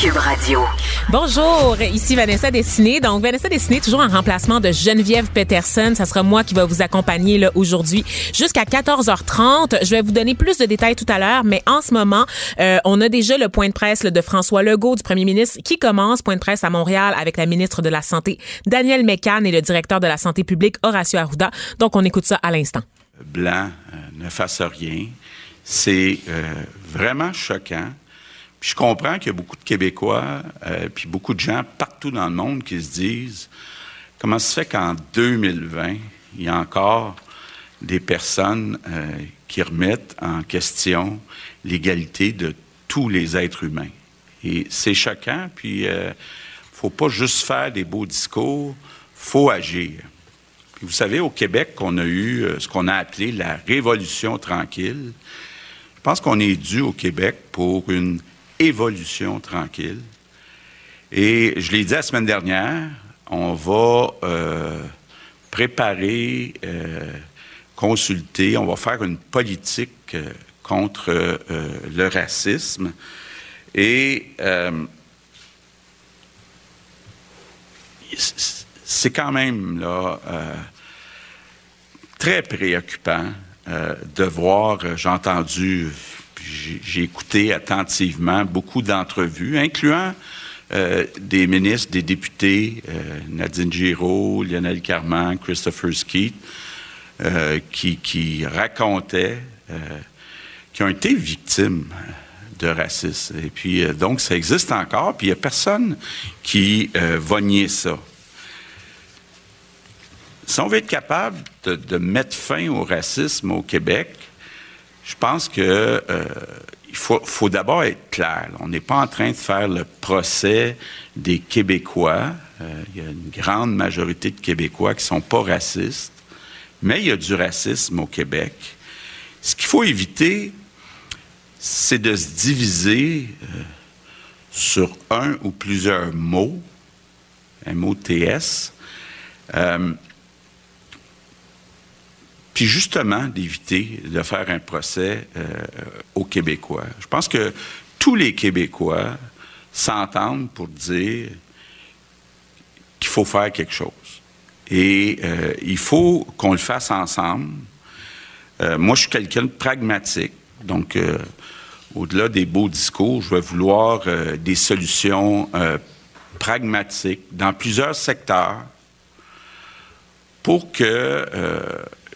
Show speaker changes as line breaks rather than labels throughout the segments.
Cube Radio.
Bonjour, ici Vanessa Dessiné. Donc, Vanessa Dessiné, toujours en remplacement de Geneviève Peterson. Ça sera moi qui va vous accompagner là, aujourd'hui jusqu'à 14h30. Je vais vous donner plus de détails tout à l'heure, mais en ce moment, euh, on a déjà le point de presse là, de François Legault, du premier ministre, qui commence. Point de presse à Montréal avec la ministre de la Santé, Danielle Mécan, et le directeur de la Santé publique, Horacio Arruda. Donc, on écoute ça à l'instant.
Blanc euh, ne fasse rien. C'est euh, vraiment choquant je comprends qu'il y a beaucoup de Québécois, euh, puis beaucoup de gens partout dans le monde qui se disent comment se fait qu'en 2020, il y a encore des personnes euh, qui remettent en question l'égalité de tous les êtres humains? Et c'est choquant, puis il euh, faut pas juste faire des beaux discours, faut agir. vous savez, au Québec, on a eu ce qu'on a appelé la révolution tranquille. Je pense qu'on est dû au Québec pour une évolution tranquille. Et je l'ai dit la semaine dernière, on va euh, préparer, euh, consulter, on va faire une politique euh, contre le racisme. Et c'est quand même très préoccupant de voir, j'ai entendu j'ai écouté attentivement beaucoup d'entrevues, incluant euh, des ministres, des députés, euh, Nadine Giraud, Lionel Carman, Christopher Skeet, euh, qui, racontaient, qui ont été victimes de racisme. Et puis, donc, ça existe encore, puis il n'y a personne qui va nier ça. Si on veut être capable de mettre fin au racisme au Québec, je pense que euh, il faut, faut d'abord être clair. On n'est pas en train de faire le procès des Québécois. Euh, il y a une grande majorité de Québécois qui sont pas racistes, mais il y a du racisme au Québec. Ce qu'il faut éviter, c'est de se diviser euh, sur un ou plusieurs mots, M-O-T-S, puis justement d'éviter de faire un procès euh, aux Québécois. Je pense que tous les Québécois s'entendent pour dire qu'il faut faire quelque chose. Et euh, il faut qu'on le fasse ensemble. Euh, moi, je suis quelqu'un de pragmatique. Donc, au-delà des beaux discours, je vais vouloir des solutions pragmatiques dans plusieurs secteurs pour que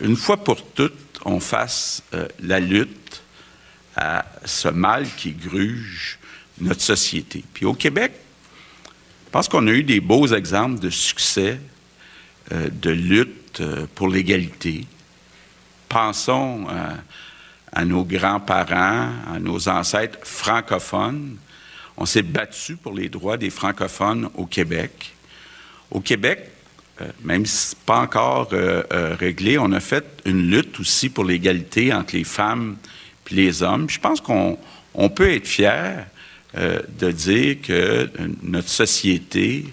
une fois pour toutes, on fasse euh, la lutte à ce mal qui gruge notre société. Puis au Québec, je pense qu'on a eu des beaux exemples de succès euh, de lutte euh, pour l'égalité. Pensons à nos grands-parents, à nos ancêtres francophones. On s'est battu pour les droits des francophones au Québec. Au Québec, même si ce n'est pas encore euh, euh, réglé, on a fait une lutte aussi pour l'égalité entre les femmes et les hommes. je pense qu'on peut être fier de dire que notre société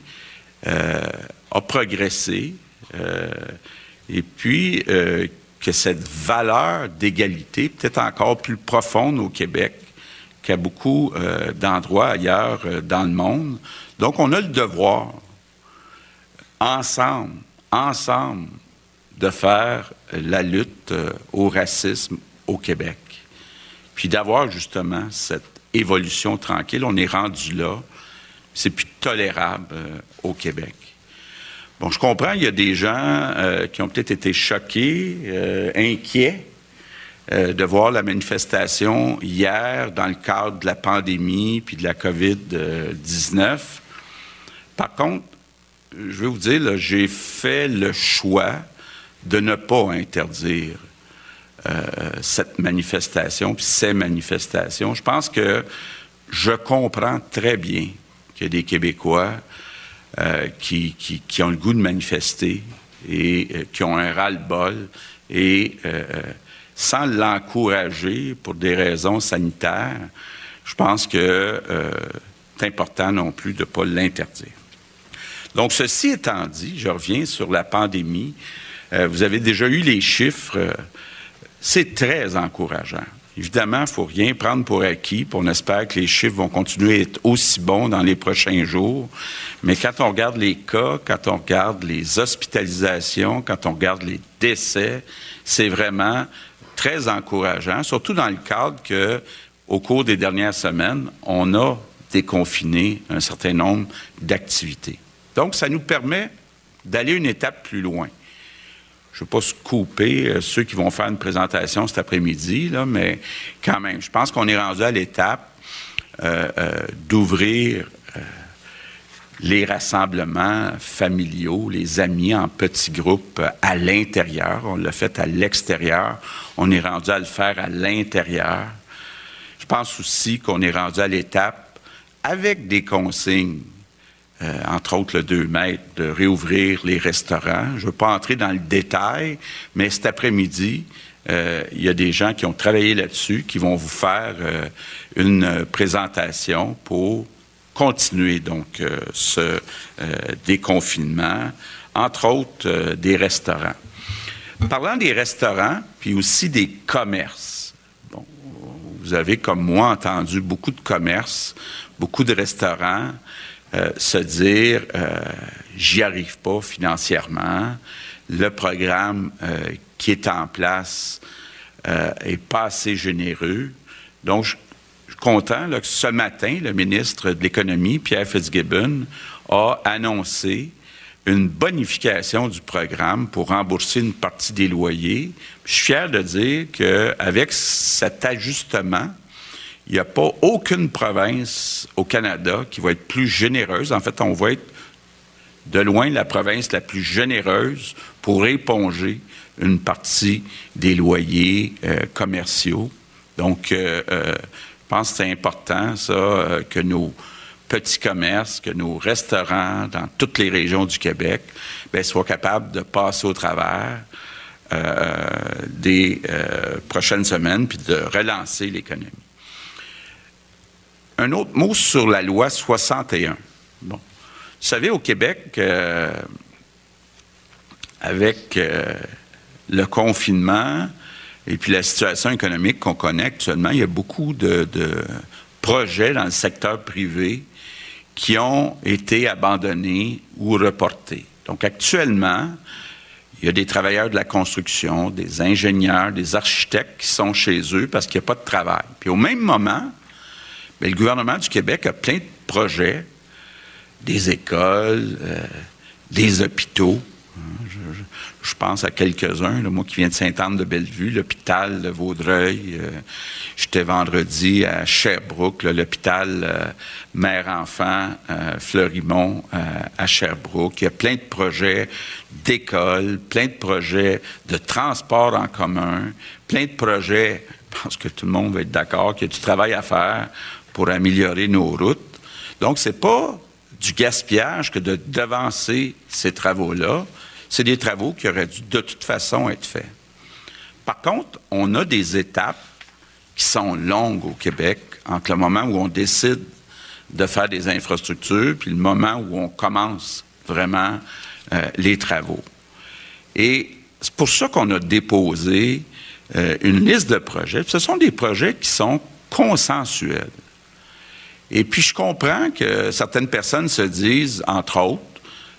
a progressé et puis que cette valeur d'égalité peut-être encore plus profonde au Québec qu'à beaucoup d'endroits ailleurs dans le monde. Donc, on a le devoir ensemble, ensemble, de faire la lutte euh, au racisme au Québec. Puis d'avoir justement cette évolution tranquille. On est rendu là. C'est plus tolérable euh, au Québec. Bon, je comprends, il y a des gens euh, qui ont peut-être été choqués, inquiets de voir la manifestation hier dans le cadre de la pandémie puis de la COVID-19. Par contre, je vais vous dire, j'ai fait le choix de ne pas interdire euh, cette manifestation, puis ces manifestations. Je pense que je comprends très bien qu'il y a des Québécois euh, qui, ont le goût de manifester, et euh, qui ont un ras-le-bol et sans l'encourager pour des raisons sanitaires, je pense que c'est important non plus de ne pas l'interdire. Donc, ceci étant dit, je reviens sur la pandémie. vous avez déjà eu les chiffres. c'est très encourageant. Évidemment, il ne faut rien prendre pour acquis, on espère que les chiffres vont continuer à être aussi bons dans les prochains jours. Mais quand on regarde les cas, quand on regarde les hospitalisations, quand on regarde les décès, c'est vraiment très encourageant, surtout dans le cadre que, au cours des dernières semaines, on a déconfiné un certain nombre d'activités. Donc, ça nous permet d'aller une étape plus loin je ne veux pas se couper euh, ceux qui vont faire une présentation cet après-midi, mais quand même, je pense qu'on est rendu à l'étape euh, euh, d'ouvrir les rassemblements familiaux, les amis en petits groupes à l'intérieur. On l'a fait à l'extérieur. On est rendu à le faire à l'intérieur. Je pense aussi qu'on est rendu à l'étape avec des consignes euh, entre autres le 2 mètres, de réouvrir les restaurants. Je ne veux pas entrer dans le détail, mais cet après-midi, euh, il y a des gens qui ont travaillé là-dessus, qui vont vous faire euh, une présentation pour continuer donc ce déconfinement, entre autres des restaurants. Parlant des restaurants, puis aussi des commerces. Bon, vous avez, comme moi, entendu beaucoup de commerces, beaucoup de restaurants euh, se dire euh, j'y arrive pas financièrement, le programme euh, qui est en place est pas assez généreux. Donc, je, suis content que ce matin, le ministre de l'Économie, Pierre Fitzgibbon, a annoncé une bonification du programme pour rembourser une partie des loyers. Je suis fier de dire qu'avec cet ajustement, il n'y a pas aucune province au Canada qui va être plus généreuse. En fait, on va être de loin la province la plus généreuse pour éponger une partie des loyers euh, commerciaux. Donc, euh, euh, je pense que c'est important, ça, que nos petits commerces, que nos restaurants dans toutes les régions du Québec ben, soient capables de passer au travers des prochaines semaines puis de relancer l'économie. Un autre mot sur la loi 61. Bon. Vous savez, au Québec, euh, avec euh, le confinement et puis la situation économique qu'on connaît actuellement, il y a beaucoup de, projets dans le secteur privé qui ont été abandonnés ou reportés. Donc actuellement, il y a des travailleurs de la construction, des ingénieurs, des architectes qui sont chez eux parce qu'il n'y a pas de travail. Puis au même moment, mais le gouvernement du Québec a plein de projets, des écoles, euh, des hôpitaux. Je, pense à quelques-uns, moi qui viens de Sainte-Anne-de-Bellevue, l'hôpital de Vaudreuil. Euh, j'étais vendredi à Sherbrooke, l'hôpital euh, mère-enfant Fleurimont à Sherbrooke. Il y a plein de projets d'écoles, plein de projets de transport en commun, plein de projets, je pense que tout le monde va être d'accord, qu'il y a du travail à faire pour améliorer nos routes. Donc, ce n'est pas du gaspillage que de devancer ces travaux-là. C'est des travaux qui auraient dû de toute façon être faits. Par contre, on a des étapes qui sont longues au Québec entre le moment où on décide de faire des infrastructures puis le moment où on commence vraiment euh, les travaux. Et c'est pour ça qu'on a déposé euh, une liste de projets. Ce sont des projets qui sont consensuels. Et puis, je comprends que certaines personnes se disent, entre autres,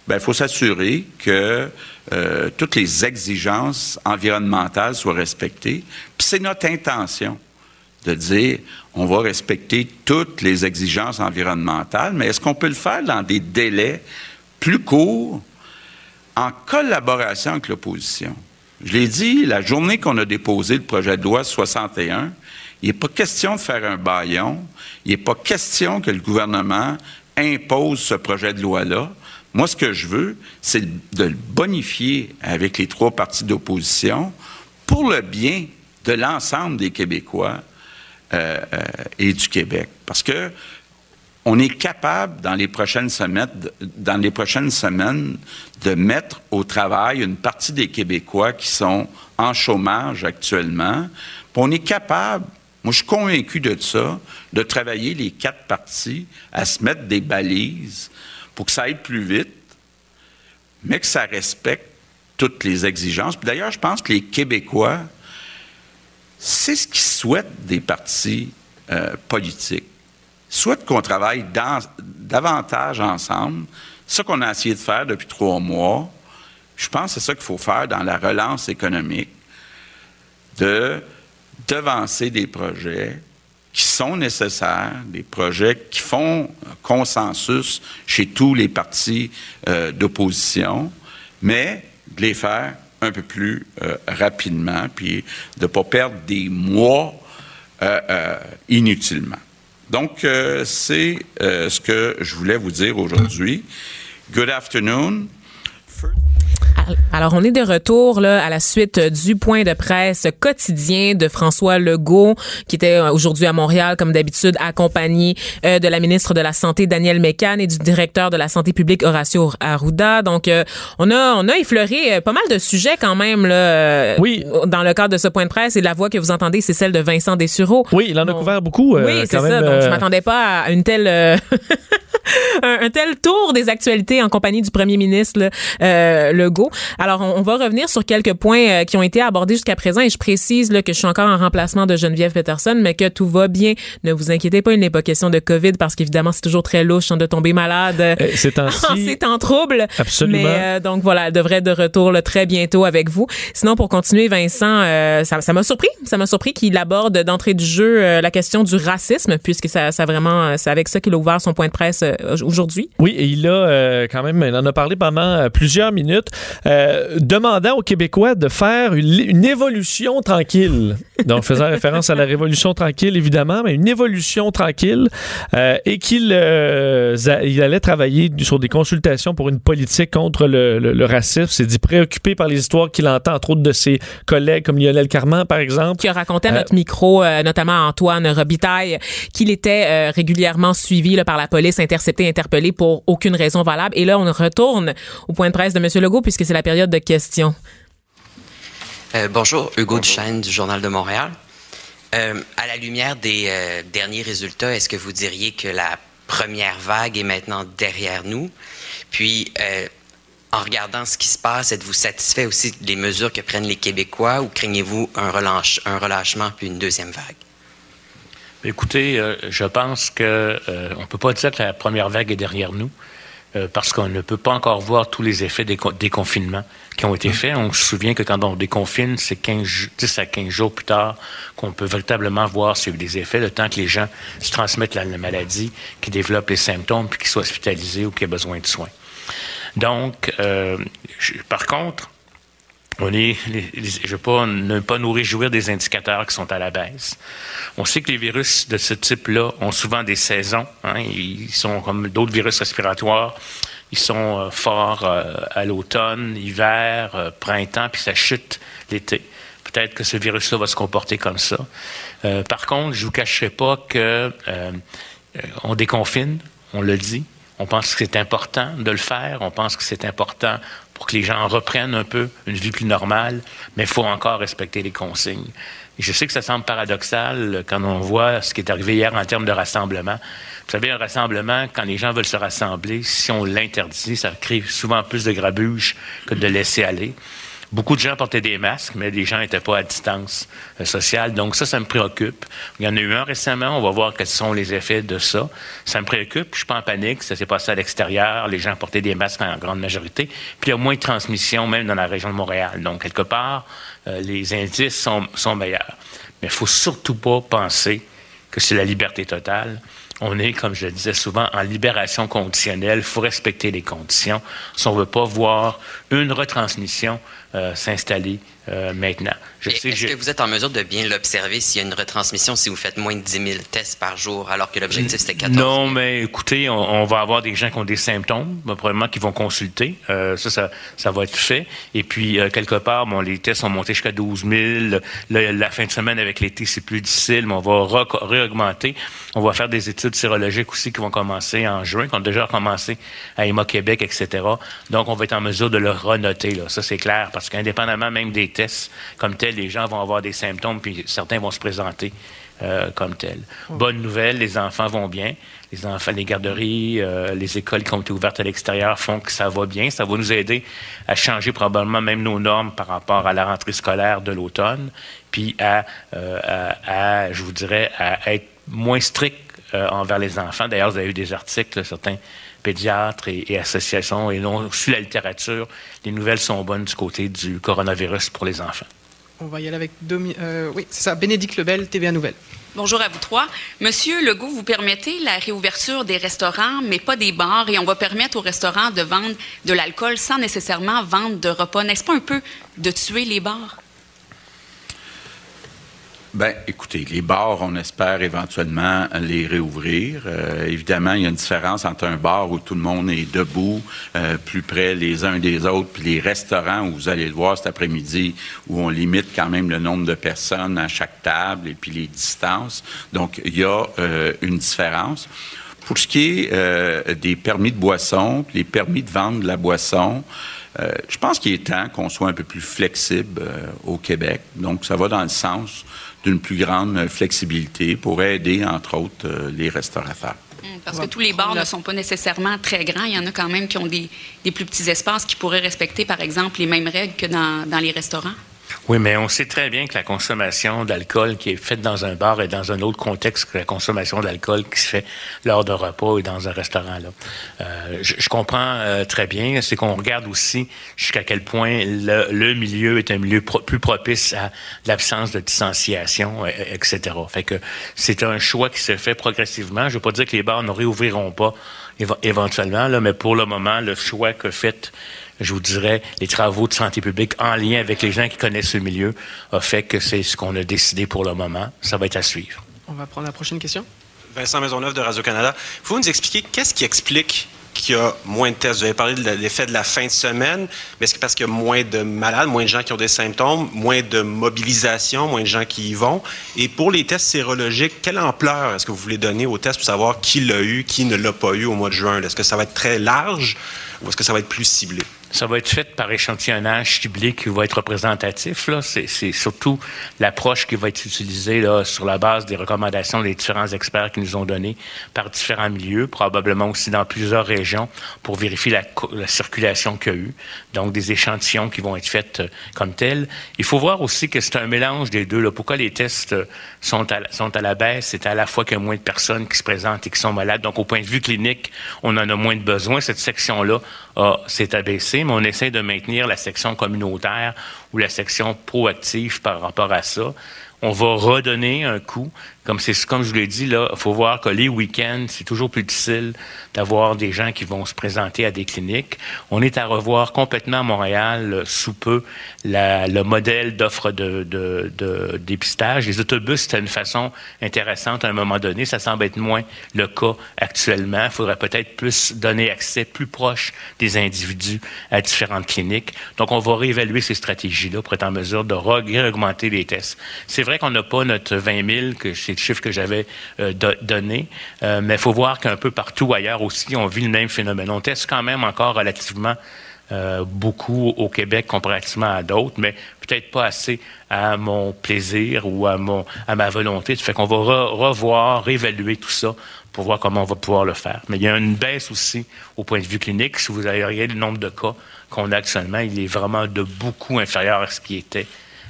il ben, faut s'assurer que euh, toutes les exigences environnementales soient respectées. Puis c'est notre intention de dire, on va respecter toutes les exigences environnementales, mais est-ce qu'on peut le faire dans des délais plus courts, en collaboration avec l'opposition? Je l'ai dit, la journée qu'on a déposé le projet de loi 61, il n'est pas question de faire un baillon. Il n'est pas question que le gouvernement impose ce projet de loi-là. Moi, ce que je veux, c'est de le bonifier avec les trois partis d'opposition pour le bien de l'ensemble des Québécois euh, euh, et du Québec. Parce que on est capable dans les prochaines semaines, dans les prochaines semaines, de mettre au travail une partie des Québécois qui sont en chômage actuellement. on est capable, moi je suis convaincu de ça, de travailler les quatre parties à se mettre des balises pour que ça aille plus vite, mais que ça respecte toutes les exigences. D'ailleurs, je pense que les Québécois, c'est ce qu'ils souhaitent des partis euh, politiques soit qu'on travaille davantage ensemble, ce qu'on a essayé de faire depuis trois mois. Je pense que c'est ça qu'il faut faire dans la relance économique, de devancer des projets qui sont nécessaires, des projets qui font consensus chez tous les partis euh, d'opposition, mais de les faire un peu plus euh, rapidement, puis de ne pas perdre des mois euh, inutilement. Donc, c'est ce que je voulais vous dire aujourd'hui. Good afternoon.
Alors, on est de retour là, à la suite du point de presse quotidien de François Legault, qui était euh, aujourd'hui à Montréal, comme d'habitude, accompagné euh, de la ministre de la Santé, Danielle Mécan, et du directeur de la Santé publique, Horacio Arruda. Donc, euh, on, a, on a effleuré pas mal de sujets quand même là,
oui.
dans le cadre de ce point de presse. Et la voix que vous entendez, c'est celle de Vincent Dessureau.
Oui, il en a couvert beaucoup.
oui, c'est ça. Donc, je m'attendais pas à une telle... un, tel tour des actualités en compagnie du premier ministre euh, Legault. Alors, on, va revenir sur quelques points euh, qui ont été abordés jusqu'à présent et je précise là, que je suis encore en remplacement de Geneviève Peterson, mais que tout va bien. Ne vous inquiétez pas, il n'est pas question de COVID parce qu'évidemment, c'est toujours très louche hein, de tomber malade euh,
c'est en,
c'est en trouble.
Absolument.
Mais euh, donc voilà, elle devrait être de retour là, très bientôt avec vous. Sinon, pour continuer, Vincent, ça m'a surpris. Ça m'a surpris qu'il aborde d'entrée du jeu la question du racisme, puisque ça, ça vraiment, c'est avec ça qu'il a ouvert son point de presse aujourd'hui.
Oui, et il a quand même, il en a parlé pendant plusieurs minutes, euh, demandant aux Québécois de faire une, évolution tranquille. Donc, faisant référence à la révolution tranquille, évidemment, mais une évolution tranquille, et qu'il il allait travailler sur des consultations pour une politique contre le, racisme. C'est dit préoccupé par les histoires qu'il entend, entre autres de ses collègues comme Lionel Carman, par exemple.
Qui a raconté à notre micro, notamment Antoine Robitaille, qu'il était régulièrement suivi là, par la police, intercepté, interpellé pour aucune raison valable. Et là, on retourne au point de presse de M. Legault puisque c'est la période de questions.
Euh, bonjour, Hugo Duchesne du Journal de Montréal. Euh, à la lumière des euh, derniers résultats, est-ce que vous diriez que la première vague est maintenant derrière nous? Puis, en regardant ce qui se passe, êtes-vous satisfait aussi des mesures que prennent les Québécois ou craignez-vous un, relâche, un relâchement puis une deuxième vague?
Écoutez, je pense qu'on ne peut pas dire que la première vague est derrière nous. Euh, parce qu'on ne peut pas encore voir tous les effets des déconfinements qui ont été faits. On se souvient que quand on déconfine, c'est 15, 10 à 15 jours plus tard qu'on peut véritablement voir s'il y a eu des effets, le temps que les gens se transmettent la, maladie, qu'ils développent les symptômes, puis qu'ils soient hospitalisés ou qu'ils aient besoin de soins. Donc, par contre, on est, je ne veux pas ne pas nous réjouir des indicateurs qui sont à la baisse. On sait que les virus de ce type-là ont souvent des saisons. Hein, ils sont comme d'autres virus respiratoires. Ils sont euh, forts euh, à l'automne, hiver, euh, printemps, puis ça chute l'été. Peut-être que ce virus-là va se comporter comme ça. par contre, je ne vous cacherai pas que on déconfine, on le dit. On pense que c'est important de le faire. On pense que c'est important pour que les gens reprennent un peu une vie plus normale, mais il faut encore respecter les consignes. Et je sais que ça semble paradoxal quand on voit ce qui est arrivé hier en termes de rassemblement. Vous savez, un rassemblement, quand les gens veulent se rassembler, si on l'interdit, ça crée souvent plus de grabuge que de laisser aller. Beaucoup de gens portaient des masques, mais les gens n'étaient pas à distance euh, sociale. Donc ça, ça me préoccupe. Il y en a eu un récemment. On va voir quels sont les effets de ça. Ça me préoccupe. Je suis pas en panique. Ça s'est passé à l'extérieur. Les gens portaient des masques en grande majorité. Puis il y a moins de transmission, même dans la région de Montréal. Donc, quelque part, euh, les indices sont, sont meilleurs. Mais il faut surtout pas penser que c'est la liberté totale on est, comme je le disais souvent, en libération conditionnelle. Il faut respecter les conditions. Si on ne veut pas voir une retransmission euh, s'installer euh, maintenant.
Est-ce que vous êtes en mesure de bien l'observer s'il y a une retransmission, si vous faites moins de 10 000 tests par jour, alors que l'objectif c'était 14
000? Non, mais écoutez, on, va avoir des gens qui ont des symptômes, probablement qui vont consulter. Euh, ça, ça, va être fait. Et puis, quelque part, bon, les tests sont montés jusqu'à 12 000. la fin de semaine avec l'été, c'est plus difficile, mais on va réaugmenter. On va faire des études sérologiques aussi qui vont commencer en juin, qui ont déjà commencé à EMA Québec, etc. Donc, on va être en mesure de le renoter. Là. Ça, c'est clair, parce qu'indépendamment même des comme tels, les gens vont avoir des symptômes, puis certains vont se présenter euh, comme tels. Bonne nouvelle, les enfants vont bien. Les enfants, les garderies, euh, les écoles qui ont été ouvertes à l'extérieur font que ça va bien. Ça va nous aider à changer probablement même nos normes par rapport à la rentrée scolaire de l'automne, puis à, euh, je vous dirais, à être moins strict envers les enfants. D'ailleurs, vous avez eu des articles, certains pédiatres et, associations et non sur la littérature, les nouvelles sont bonnes du côté du coronavirus pour les enfants.
On va y aller avec euh, oui, c'est ça, Bénédicte Lebel, TVA Nouvelle.
Bonjour à vous trois. Monsieur Legault, vous permettez la réouverture des restaurants, mais pas des bars, et on va permettre aux restaurants de vendre de l'alcool sans nécessairement vendre de repas. N'est-ce pas un peu de tuer les bars?
Ben, écoutez, les bars, on espère éventuellement les réouvrir. Euh, évidemment, il y a une différence entre un bar où tout le monde est debout, euh, plus près les uns des autres, puis les restaurants où vous allez le voir cet après-midi, où on limite quand même le nombre de personnes à chaque table et puis les distances. Donc, il y a euh, une différence. Pour ce qui est des permis de boisson, les permis de vendre de la boisson, je pense qu'il est temps qu'on soit un peu plus flexible au Québec. Donc, ça va dans le sens d'une plus grande flexibilité pour aider, entre autres, euh, les restaurateurs.
Hum, parce que tous les bars ne sont pas nécessairement très grands. Il y en a quand même qui ont des, plus petits espaces qui pourraient respecter, par exemple, les mêmes règles que dans les restaurants.
Oui, mais on sait très bien que la consommation d'alcool qui est faite dans un bar est dans un autre contexte que la consommation d'alcool qui se fait lors d'un repas et dans un restaurant. Là. Euh, je, comprends euh, très bien. C'est qu'on regarde aussi jusqu'à quel point le, milieu est un milieu plus propice à l'absence de distanciation, etc. Fait que c'est un choix qui se fait progressivement. Je ne veux pas dire que les bars ne réouvriront pas éventuellement, là, mais pour le moment, le choix que fait je vous dirais, les travaux de santé publique en lien avec les gens qui connaissent ce milieu a fait que c'est ce qu'on a décidé pour le moment. Ça va être à suivre.
On va prendre la prochaine question.
Vincent Maisonneuve de Radio-Canada. Vous nous expliquer qu'est-ce qui explique qu'il y a moins de tests? Vous avez parlé de l'effet de la fin de semaine, mais est-ce que parce qu'il y a moins de malades, moins de gens qui ont des symptômes, moins de mobilisation, moins de gens qui y vont? Et pour les tests sérologiques, quelle ampleur est-ce que vous voulez donner aux tests pour savoir qui l'a eu, qui ne l'a pas eu au mois de juin? Est-ce que ça va être très large ou est-ce que ça va être plus ciblé?
Ça va être fait par échantillonnage ciblé qui va être représentatif. C'est, surtout l'approche qui va être utilisée là, sur la base des recommandations des différents experts qui nous ont données par différents milieux, probablement aussi dans plusieurs régions, pour vérifier la, circulation qu'il y a eu. Donc, des échantillons qui vont être faits euh, comme tels. Il faut voir aussi que c'est un mélange des deux. Là. Pourquoi les tests euh, sont à, sont à la baisse? C'est à la fois qu'il y a moins de personnes qui se présentent et qui sont malades. Donc, au point de vue clinique, on en a moins de besoin. Cette section-là s'est abaissée mais on essaie de maintenir la section communautaire ou la section proactive par rapport à ça. On va redonner un coup comme, c'est, comme je vous l'ai dit, il faut voir que les week-ends, c'est toujours plus difficile d'avoir des gens qui vont se présenter à des cliniques. On est à revoir complètement à Montréal euh, sous peu le modèle d'offre de, de, dépistage. Les autobus, c'était une façon intéressante à un moment donné. Ça semble être moins le cas actuellement. Il faudrait peut-être plus donner accès plus proche des individus à différentes cliniques. Donc, on va réévaluer ces stratégies-là pour être en mesure de réaugmenter les tests. C'est vrai qu'on n'a pas notre 20 000, que c'est chiffre que j'avais euh, donné. Euh, mais il faut voir qu'un peu partout ailleurs aussi, on vit le même phénomène. On teste quand même encore relativement euh, beaucoup au Québec comparativement à d'autres, mais peut-être pas assez à mon plaisir ou à, mon, à ma volonté. Ça fait qu'on va revoir, réévaluer tout ça pour voir comment on va pouvoir le faire. Mais il y a une baisse aussi au point de vue clinique. Si vous avez regardé le nombre de cas qu'on a actuellement, il est vraiment de beaucoup inférieur à ce qui était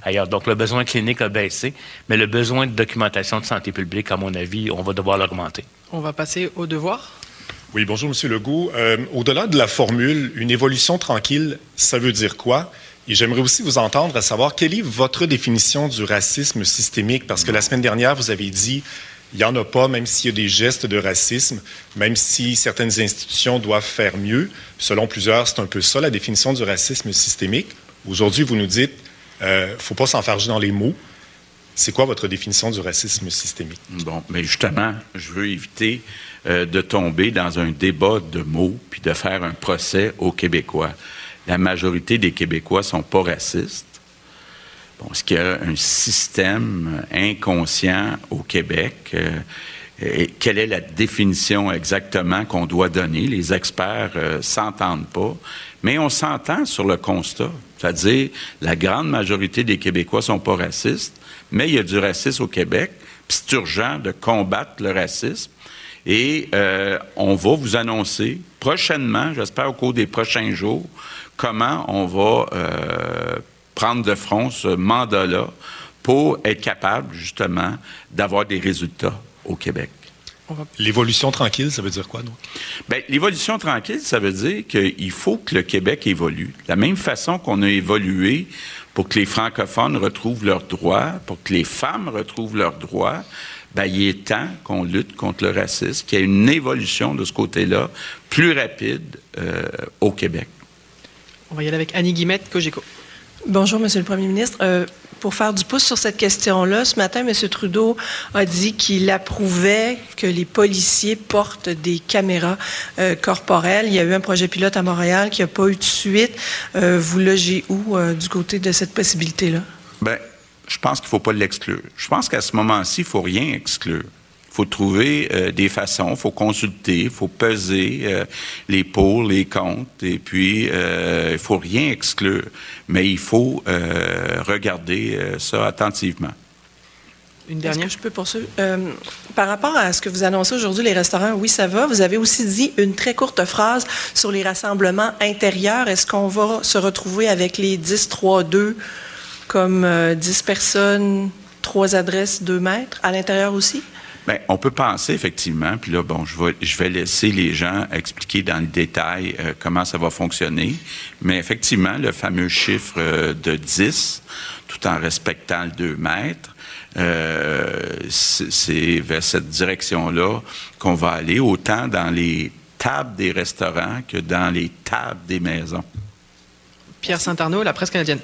ailleurs. Donc, le besoin clinique a baissé, mais le besoin de documentation de santé publique, à mon avis, on va devoir l'augmenter.
On va passer au devoir.
Oui, bonjour, M. Legault. Euh, au-delà de la formule, une évolution tranquille, ça veut dire quoi? Et j'aimerais aussi vous entendre à savoir quelle est votre définition du racisme systémique, parce que la semaine dernière, vous avez dit Il n'y en a pas, même s'il y a des gestes de racisme, même si certaines institutions doivent faire mieux. Selon plusieurs, c'est un peu ça la définition du racisme systémique. Aujourd'hui, vous nous dites, ne euh, faut pas s'enfarger dans les mots. C'est quoi votre définition du racisme systémique?
Bon, mais justement, je veux éviter euh, de tomber dans un débat de mots puis de faire un procès aux Québécois. La majorité des Québécois sont pas racistes. Bon, est-ce qu'il y a un système inconscient au Québec? Euh, quelle est la définition exactement qu'on doit donner? Les experts ne s'entendent pas, mais on s'entend sur le constat. C'est-à-dire, la grande majorité des Québécois sont pas racistes, mais il y a du racisme au Québec, puis c'est urgent de combattre le racisme. Et euh, on va vous annoncer prochainement, j'espère au cours des prochains jours, comment on va euh, prendre de front ce mandat-là pour être capable justement d'avoir des résultats au Québec.
L'évolution tranquille, ça veut dire quoi, donc?
Bien, l'évolution tranquille, ça veut dire qu'il faut que le Québec évolue. De la même façon qu'on a évolué pour que les francophones retrouvent leurs droits, pour que les femmes retrouvent leurs droits, bien, il est temps qu'on lutte contre le racisme, qu'il y ait une évolution de ce côté-là plus rapide euh, au Québec.
On va y aller avec Annie Guimette, Cogeco.
Bonjour, Monsieur le Premier ministre. Euh, pour faire du pouce sur cette question-là, ce matin, M. Trudeau a dit qu'il approuvait que les policiers portent des caméras euh, corporelles. Il y a eu un projet pilote à Montréal qui n'a pas eu de suite. Euh, vous logez où euh, du côté de cette possibilité-là?
Bien, je pense qu'il ne faut pas l'exclure. Je pense qu'à ce moment-ci, il ne faut rien exclure faut trouver euh, des façons, il faut consulter, il faut peser euh, les pour, les contre, et puis euh, il faut rien exclure, mais il faut regarder ça attentivement.
Une dernière. je peux poursuivre? par rapport à ce que vous annoncez aujourd'hui, les restaurants, oui, ça va. Vous avez aussi dit une très courte phrase sur les rassemblements intérieurs. Est-ce qu'on va se retrouver avec les 10-3-2 comme 10 personnes, 3 adresses, 2 mètres à l'intérieur aussi?
Bien, on peut penser effectivement, puis là, bon, je vais, laisser les gens expliquer dans le détail euh, comment ça va fonctionner, mais effectivement, le fameux chiffre euh, de 10, tout en respectant le 2 mètres, euh, c'est vers cette direction-là qu'on va aller, autant dans les tables des restaurants que dans les tables des maisons.
Pierre Saint-Arnaud, la presse canadienne.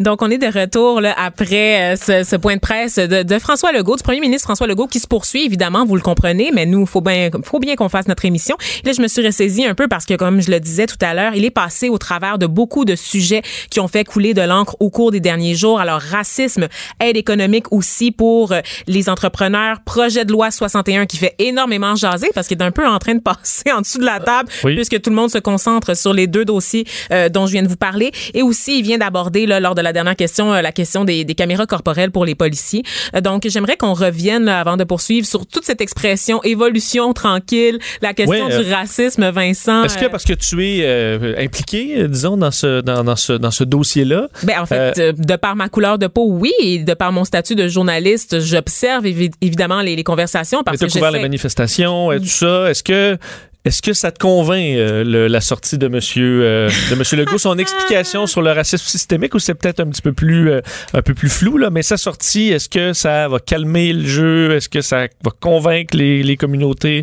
Donc, on est de retour là, après euh, ce, ce, point de presse de, de, François Legault, du premier ministre François Legault, qui se poursuit, évidemment, vous le comprenez, mais nous, il faut bien, faut bien qu'on fasse notre émission. là, je me suis ressaisie un peu parce que, comme je le disais tout à l'heure, il est passé au travers de beaucoup de sujets qui ont fait couler de l'encre au cours des derniers jours. Alors, racisme, aide économique aussi pour euh, les entrepreneurs, projet de loi 61 qui fait énormément jaser parce qu'il est un peu en train de passer en dessous de la table puisque tout le monde se concentre sur les deux dossiers euh, dont je viens de vous parler. Et aussi, il vient d'aborder lors de la dernière question, euh, la question des, caméras corporelles pour les policiers. Euh, donc, j'aimerais qu'on revienne avant de poursuivre sur toute cette expression évolution tranquille, la question euh, du racisme, Vincent.
Est-ce que parce que tu es impliqué, disons, dans ce dans, ce dans ce dossier-là?
Ben en fait, de par ma couleur de peau, oui, et de par mon statut de journaliste, j'observe évidemment les, conversations parce que
j'ai couvert les manifestations et tout ça. Est-ce que est-ce que ça te convainc, euh, la sortie de Monsieur, euh, de Monsieur Legault, son explication sur le racisme systémique, ou c'est peut-être un petit peu plus, euh, un peu plus flou, là, mais sa sortie, est-ce que ça va calmer le jeu? Est-ce que ça va convaincre les, les communautés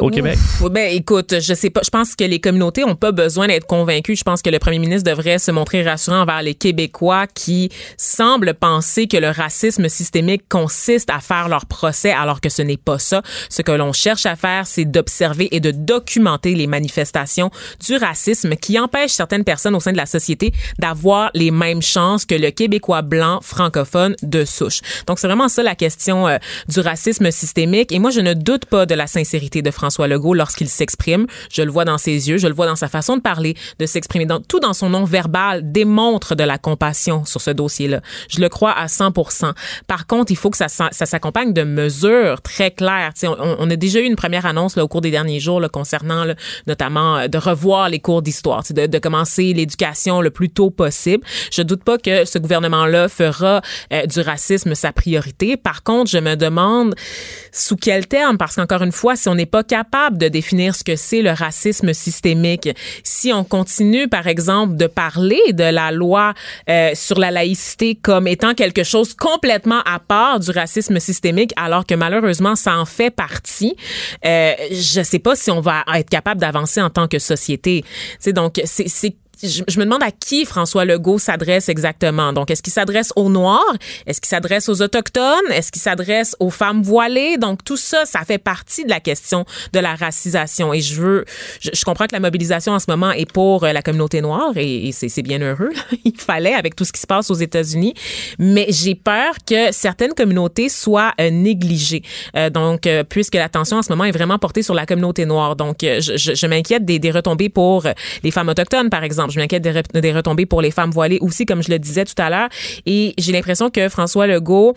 au Québec?
ben, écoute, je sais pas. Je pense que les communautés ont pas besoin d'être convaincues. Je pense que le premier ministre devrait se montrer rassurant envers les Québécois qui semblent penser que le racisme systémique consiste à faire leur procès alors que ce n'est pas ça. Ce que l'on cherche à faire, c'est d'observer et de documenter les manifestations du racisme qui empêchent certaines personnes au sein de la société d'avoir les mêmes chances que le Québécois blanc francophone de souche. Donc, c'est vraiment ça la question euh, du racisme systémique. Et moi, je ne doute pas de la sincérité de François François Legault lorsqu'il s'exprime. Je le vois dans ses yeux, je le vois dans sa façon de parler, de s'exprimer. tout dans son nom verbal démontre de la compassion sur ce dossier-là. Je le crois à 100% Par contre, il faut que ça, ça s'accompagne de mesures très claires. On, a déjà eu une première annonce au cours des derniers jours concernant notamment euh, de revoir les cours d'histoire, de, commencer l'éducation le plus tôt possible. Je doute pas que ce gouvernement-là fera euh, du racisme sa priorité. Par contre, je me demande sous quel terme, parce qu'encore une fois, si on n'est pas capable de définir ce que c'est le racisme systémique, si on continue, par exemple, de parler de la loi euh, sur la laïcité comme étant quelque chose complètement à part du racisme systémique, alors que malheureusement, ça en fait partie, euh, je sais pas si on va être capable d'avancer en tant que société. C'est donc c'est je, me demande à qui François Legault s'adresse exactement. Donc, est-ce qu'il s'adresse aux Noirs? Est-ce qu'il s'adresse aux Autochtones? Est-ce qu'il s'adresse aux femmes voilées? Donc, tout ça, ça fait partie de la question de la racisation. Et je veux, je, comprends que la mobilisation en ce moment est pour euh, la communauté noire et, c'est bien heureux. Il fallait avec tout ce qui se passe aux États-Unis. Mais j'ai peur que certaines communautés soient euh, négligées. Euh, donc, puisque l'attention en ce moment est vraiment portée sur la communauté noire. Donc, je, je, m'inquiète des, des retombées pour les femmes autochtones, par exemple je m'inquiète des, retombées pour les femmes voilées aussi, comme je le disais tout à l'heure. Et j'ai l'impression que François Legault,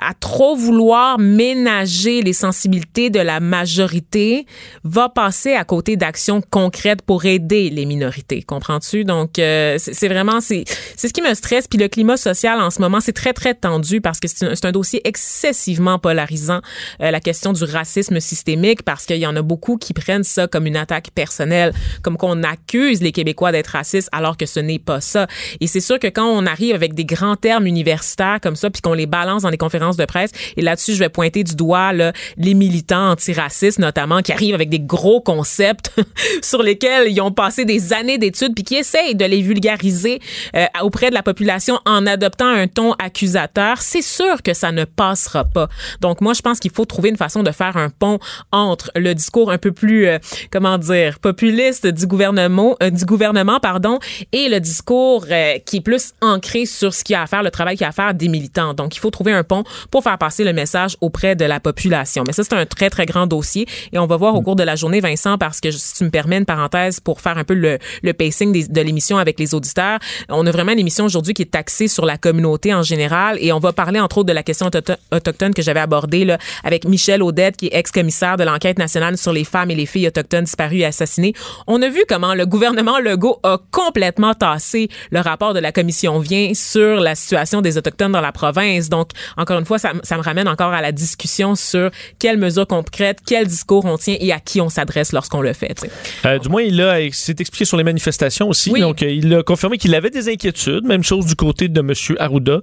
à trop vouloir ménager les sensibilités de la majorité, va passer à côté d'actions concrètes pour aider les minorités. Comprends-tu? Donc, euh, c'est vraiment, c'est ce qui me stresse. Puis le climat social en ce moment, c'est très, très tendu parce que c'est un, dossier excessivement polarisant, euh, la question du racisme systémique, parce qu'il y en a beaucoup qui prennent ça comme une attaque personnelle, comme qu'on accuse les Québécois d'être racistes alors que ce n'est pas ça. Et c'est sûr que quand on arrive avec des grands termes universitaires comme ça, puis qu'on les balance dans les conférences de presse. Et là-dessus, je vais pointer du doigt là, les militants antiracistes, notamment, qui arrivent avec des gros concepts sur lesquels ils ont passé des années d'études, puis qui essayent de les vulgariser euh, auprès de la population en adoptant un ton accusateur. C'est sûr que ça ne passera pas. Donc, moi, je pense qu'il faut trouver une façon de faire un pont entre le discours un peu plus, euh, comment dire, populiste du gouvernement, euh, du gouvernement, pardon, et le discours qui est plus ancré sur ce qu'il y a à faire, le travail qu'il y a à faire des militants. Donc, il faut trouver un pont pour faire passer le message auprès de la population. Mais ça, c'est un très, très grand dossier et on va voir au cours de la journée, Vincent, parce que si tu me permets une parenthèse pour faire un peu le, le pacing de l'émission avec les auditeurs, on a vraiment une émission aujourd'hui qui est axée sur la communauté en général et on va parler entre autres de la question autochtone que j'avais abordée là, avec Michel Audette, qui est ex-commissaire de l'enquête nationale sur les femmes et les filles autochtones disparues et assassinées. On a vu comment le gouvernement Legault a complètement tassé le rapport de la commission vient sur la situation des autochtones dans la province. Donc, encore une fois, ça, me ramène encore à la discussion sur quelles mesures concrètes, quel discours on tient et à qui on s'adresse lorsqu'on le fait.
Euh, du moins, il a s'est expliqué sur les manifestations aussi. Donc, euh, il a confirmé qu'il avait des inquiétudes, même chose du côté de M. Arruda,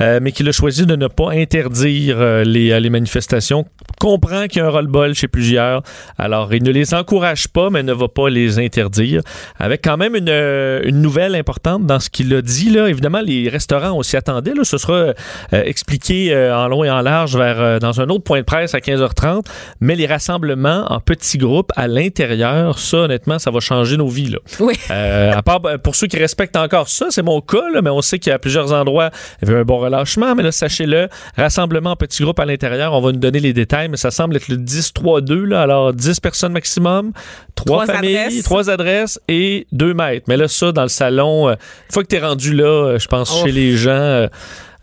euh, mais qu'il a choisi de ne pas interdire les, les manifestations. Comprend qu'il y a un roll-ball chez plusieurs. Alors, il ne les encourage pas, mais ne va pas les interdire. Avec quand même une, une nouvelle importante dans ce qu'il a dit. Là. Évidemment, les restaurants, on s'y attendait. Là. Ce sera expliqué en long et en large vers euh, dans un autre point de presse à 15h30. Mais les rassemblements en petits groupes à l'intérieur, ça, honnêtement, ça va changer nos vies. Là.
Oui.
Euh, à part pour ceux qui respectent encore ça, c'est mon cas, là, mais on sait qu'il y a plusieurs endroits, il y avait un bon relâchement. Mais là, sachez-le, rassemblement en petits groupes à l'intérieur, on va nous donner les détails, mais ça semble être le 10-3-2. Alors, 10 personnes maximum, 3 familles,
adresses.
3 adresses et 2 mètres. Mais là, ça, dans le salon, euh, une fois que tu es rendu là, je pense, chez les gens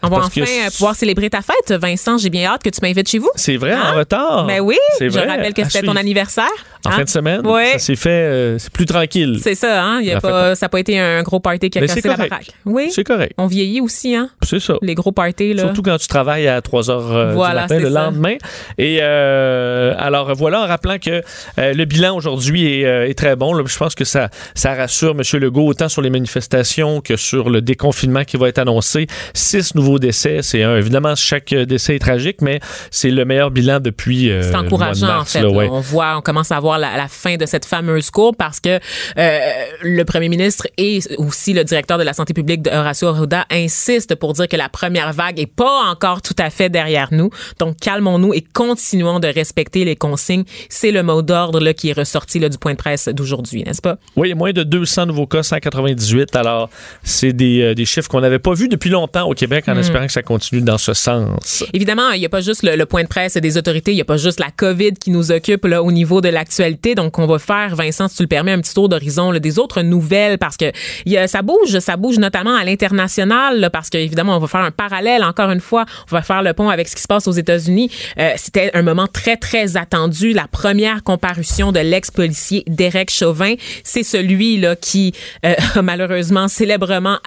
on va enfin euh, pouvoir célébrer ta fête, Vincent. J'ai bien hâte que tu m'invites chez vous.
C'est vrai, en hein? retard.
Ben oui. Je rappelle que c'était ton anniversaire.
En fin de semaine,
oui.
ça s'est fait, euh, c'est plus tranquille.
C'est ça, hein? Y a pas, ça n'a pas été un gros party qui a cassé la baraque.
Oui. C'est correct.
On vieillit aussi, hein?
C'est ça.
Les gros parties, là.
Surtout quand tu travailles à 3 heures euh, du matin le lendemain. Et alors, voilà, en rappelant que le bilan aujourd'hui est, très bon. je pense que ça, ça rassure M. Legault autant sur les manifestations que sur le déconfinement qui va être annoncé. Six nouveaux décès, c'est Évidemment, chaque décès est tragique, mais c'est le meilleur bilan depuis.
Euh, c'est encourageant, en fait. On voit, on commence à voir la, fin de cette fameuse courbe parce que euh, le premier ministre et aussi le directeur de la santé publique, Horacio Arruda, insistent pour dire que la première vague est pas encore tout à fait derrière nous. Donc, calmons-nous et continuons de respecter les consignes. C'est le mot d'ordre là, qui est ressorti là, du point de presse d'aujourd'hui, n'est-ce pas?
Oui, moins de 200 nouveaux cas, 198. Alors, c'est des, euh, des chiffres qu'on n'avait pas vus depuis longtemps au Québec en hmm. espérant que ça continue dans ce sens.
Évidemment, il n'y a pas juste le, point de presse des autorités, il n'y a pas juste la COVID qui nous occupe là, au niveau de l'actualité Donc, on va faire, Vincent, si tu le permets, un petit tour d'horizon des autres nouvelles parce que y a, ça bouge, ça bouge notamment à l'international parce qu'évidemment, on va faire un parallèle. Encore une fois, on va faire le pont avec ce qui se passe aux États-Unis. Euh, C'était un moment très, très attendu. La première comparution de l'ex-policier Derek Chauvin, c'est celui là qui euh, malheureusement célèbrement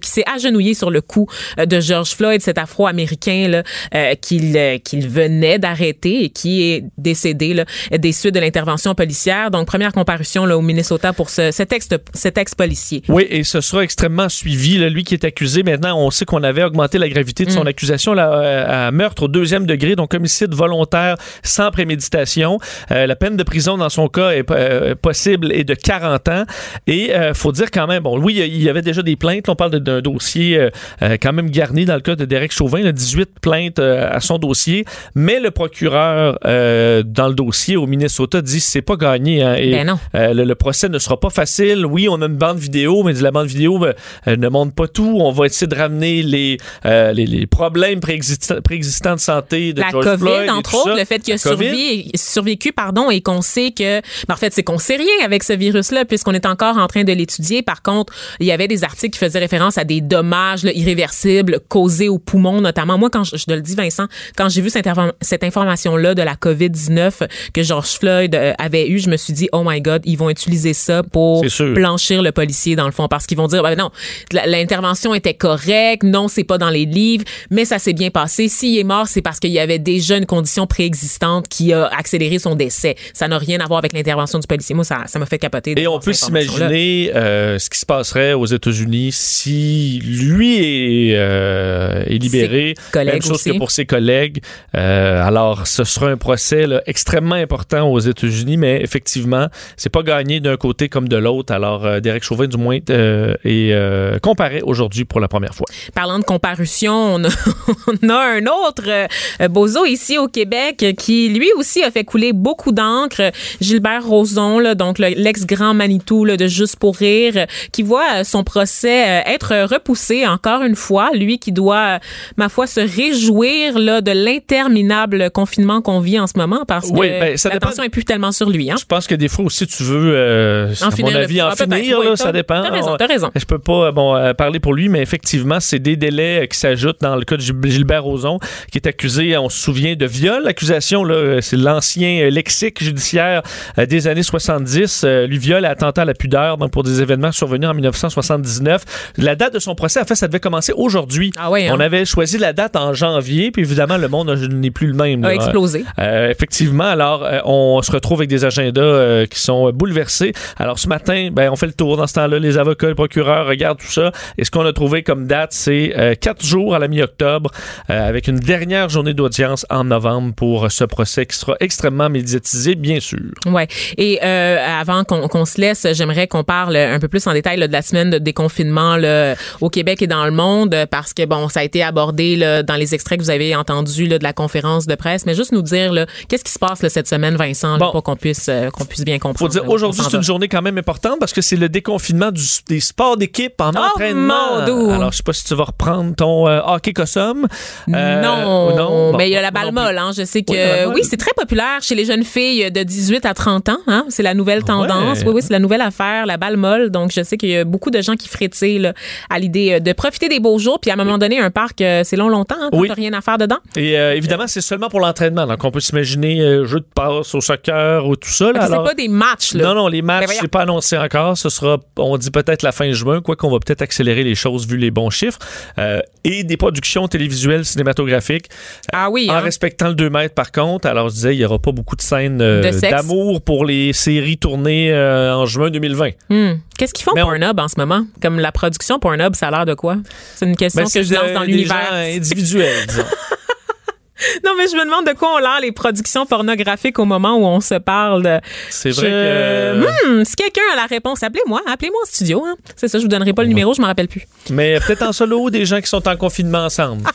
qui s'est agenouillé sur le cou euh, de George Floyd, cet Afro-américain euh, qu'il euh, qu'il venait d'arrêter et qui est décédé là, des suites de l'intervention policière. Donc première comparution là au Minnesota pour ce, cet ex cet ex-policier.
Oui, et ce sera extrêmement suivi. Là, lui qui est accusé, maintenant, on sait qu'on avait augmenté la gravité de son
Mm.
accusation là, à meurtre au deuxième degré, donc homicide volontaire sans préméditation. Euh, la peine de prison dans son cas est euh, possible et de 40 ans. Et euh, faut dire quand même, bon, oui, il y avait déjà des plaintes. Là, on parle d'un dossier euh, euh, quand même garni dans le cas de Derek Chauvin, là, 18 plaintes euh, à son dossier. Mais le procureur euh, dans le dossier au Minnesota dit c'est pas gagné. hein, et,
Ben non.
euh, le, le procès ne sera pas facile. Oui, on a une bande vidéo, mais la bande vidéo ben, euh, ne montre pas tout. On va essayer de ramener les, euh, les, les problèmes préexistants, préexistants de santé de
la
George
COVID,
Floyd
entre autres,
ça.
le fait qu'il a survécu, survécu, pardon, et qu'on sait que, ben, en fait, c'est qu'on sait rien avec ce virus-là, puisqu'on est encore en train de l'étudier. Par contre, il y avait des articles qui faisaient référence à des dommages là, irréversibles causés aux poumons, notamment. Moi, quand je, je te le dis, Vincent, quand j'ai vu cette, cette information-là de la COVID-19 que George Floyd avait eu, je me suis dit, oh my God, ils vont utiliser ça pour blanchir le policier, dans le fond, parce qu'ils vont dire, ben non, l'intervention était correcte, non, c'est pas dans les livres, mais ça s'est bien passé. S'il est mort, c'est parce qu'il y avait déjà une condition préexistante qui a accéléré son décès. Ça n'a rien à voir avec l'intervention du policier. Moi, ça ça m'a fait capoter.
Et on peut s'imaginer euh, ce qui se passerait aux États-Unis si lui est, euh, est libéré. Même chose
aussi.
que pour ses collègues. Euh, alors, ce sera un procès là, extrêmement important aux États-Unis, mais effectivement, c'est pas gagné d'un côté comme de l'autre. Alors, euh, Derek Chauvin, du moins, euh, est euh, comparé aujourd'hui pour la première fois.
Parlant de comparution, on a, on a un autre euh, bozo ici au Québec qui, lui aussi, a fait couler beaucoup d'encre. Gilbert Rozon, là, donc le- l'ex-grand Manitou là, de Juste pour rire, qui voit son procès être repoussé encore une fois. Lui qui doit, ma foi, se réjouir là, de l'interminable confinement qu'on vit en ce moment parce
Oui,
que
ben, ça dépend-
est plus tellement sur lui. Hein?
Je pense que des fois aussi, tu veux, euh,
En
à
finir
mon avis, en finir, là, ça dépend.
t'as raison,
On-
t'as raison.
Je peux pas euh, bon, euh, parler pour lui, mais effectivement, c'est des délais qui s'ajoutent dans le cas de Gil- Gilbert Rozon, qui est accusé, on se souvient, de viol. L'accusation, là, c'est l'ancien lexique judiciaire des années 70. euh, lui viol et attentat à la pudeur donc pour des événements survenus en 1979. La date de son procès, en fait, ça devait commencer aujourd'hui.
Ah oui, hein?
On avait choisi la date en janvier, puis évidemment, le monde n'est plus le même.
A
là.
explosé.
Euh, effectivement, alors on se retrouve avec des agendas euh, qui sont euh, bouleversés. Alors ce matin, ben, on fait le tour dans ce temps-là. Les avocats, le procureur regardent tout ça. Et ce qu'on a trouvé comme date, c'est euh, quatre jours à la mi-octobre, avec une dernière journée d'audience en novembre pour ce procès qui sera extrêmement médiatisé, bien sûr.
Ouais. Et avant qu'on se laisse, j'aimerais qu'on parle un peu plus en détail là, de la semaine de déconfinement là, au Québec et dans le monde, parce que bon, ça a été abordé là, dans les extraits que vous avez entendus là, de la conférence de presse. Mais juste nous dire qu'est-ce qui se passe cette semaine, Vincent,
Bon.
pour qu'on puisse euh, qu'on puisse bien comprendre.
Faut dire, aujourd'hui, c'est une journée quand même importante parce que c'est le déconfinement du- des sports d'équipe en
Oh,
entraînement. Alors, je sais pas si tu vas reprendre ton euh, hockey cossum. Euh,
non,
non? Bon,
mais il y a la balle molle. Hein. Je sais que
Oui,
c'est très populaire chez les jeunes filles de 18 à 30 ans. Hein. C'est la nouvelle tendance.
Ouais.
Oui, oui, c'est la nouvelle affaire, la balle molle. Donc, je sais qu'il y a beaucoup de gens qui frétillent là, à l'idée de profiter des beaux jours. Puis à un moment donné, un parc, c'est long, longtemps. Hein,
Oui.
rien à faire dedans.
Et euh, évidemment, c'est seulement pour l'entraînement. Donc, on peut s'imaginer jeu de passe au soccer ou tout ça. là. Alors-
C'est pas des matchs. Là.
Non, non, les matchs, c'est pas annoncé encore. Ce sera, on dit peut-être la fin juin, quoi qu'on va peut-être accélérer les choses vu les bons chiffres. Euh, et des productions télévisuelles cinématographiques.
Ah oui.
En
hein.
respectant le 2 mètres, par contre. Alors, je disais, il y aura pas beaucoup de scènes euh, d'amour pour les séries tournées euh, en juin 2020.
Hmm. Qu'est-ce qu'ils font
Mais on-
Pornhub en ce moment? Comme la production Pornhub, ça a l'air de quoi? C'est une question
Ben,
que je lance dans l'univers.
gens individuels, disons.
Non, mais je me demande de quoi on l'air les productions pornographiques au moment où on se parle.
C'est vrai
Je-
que.
Hmm, si quelqu'un a la réponse, appelez-moi. Appelez-moi en studio. hein. C'est ça, je vous donnerai pas le numéro, je m'en rappelle plus.
Mais peut-être en solo, des gens qui sont en confinement ensemble.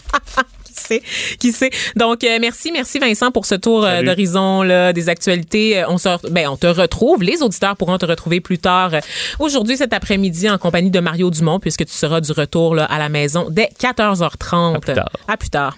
Qui sait? Qui sait? Donc, euh, merci, merci Vincent pour ce tour euh, d'horizon là, des actualités. Euh, On, se, ben, on te retrouve. Les auditeurs pourront te retrouver plus tard euh, aujourd'hui, cet après-midi, en compagnie de Mario Dumont, puisque tu seras du retour là, à la maison dès 14h30.
À plus tard.
À plus tard.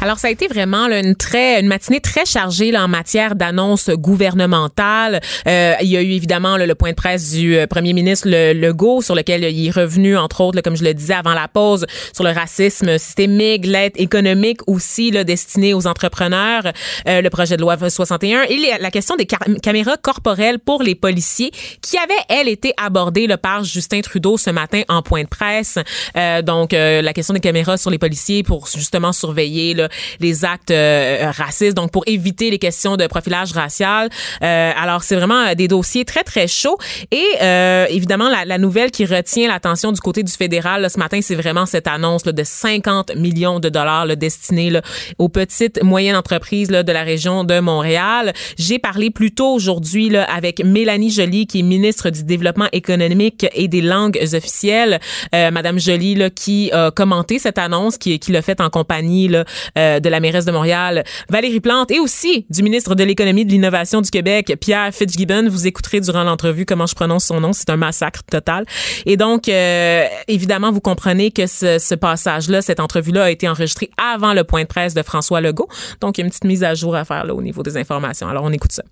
Alors, ça a été vraiment là, une très une matinée très chargée là, en matière d'annonces gouvernementales. Euh, il y a eu évidemment là, le point de presse du euh, premier ministre le, Legault sur lequel il est revenu, entre autres, comme je le disais avant la pause, sur le racisme systémique, l'aide économique aussi destinée aux entrepreneurs, euh, le projet de loi 61 et la question des caméras corporelles pour les policiers qui avait, elle, été abordée par Justin Trudeau ce matin en point de presse. Euh, donc, euh, la question des caméras sur les policiers pour justement surveiller là, les actes euh, racistes, donc pour éviter les questions de profilage racial. Euh, alors, c'est vraiment euh, des dossiers très, très chauds. Et évidemment, la, la, nouvelle qui retient l'attention du côté du fédéral là, ce matin, c'est vraiment cette annonce là, de 50 millions de dollars là, destinés là, aux petites, moyennes entreprises de la région de Montréal. J'ai parlé plus tôt aujourd'hui avec Mélanie Joly, qui est ministre du Développement économique et des langues officielles. Euh, Madame Joly, qui a commenté cette annonce, qui, qui l'a faite en compagnie là, euh, de la mairesse de Montréal, Valérie Plante, et aussi du ministre de l'Économie de l'Innovation du Québec, Pierre Fitzgibbon. Vous écouterez durant l'entrevue comment je prononce son nom. C'est un massacre total. Et donc, euh, évidemment, vous comprenez que ce, ce passage-là, cette entrevue-là a été enregistrée avant le point de presse de François Legault. Donc, il y a une petite mise à jour à faire là, au niveau des informations. Alors, on écoute ça.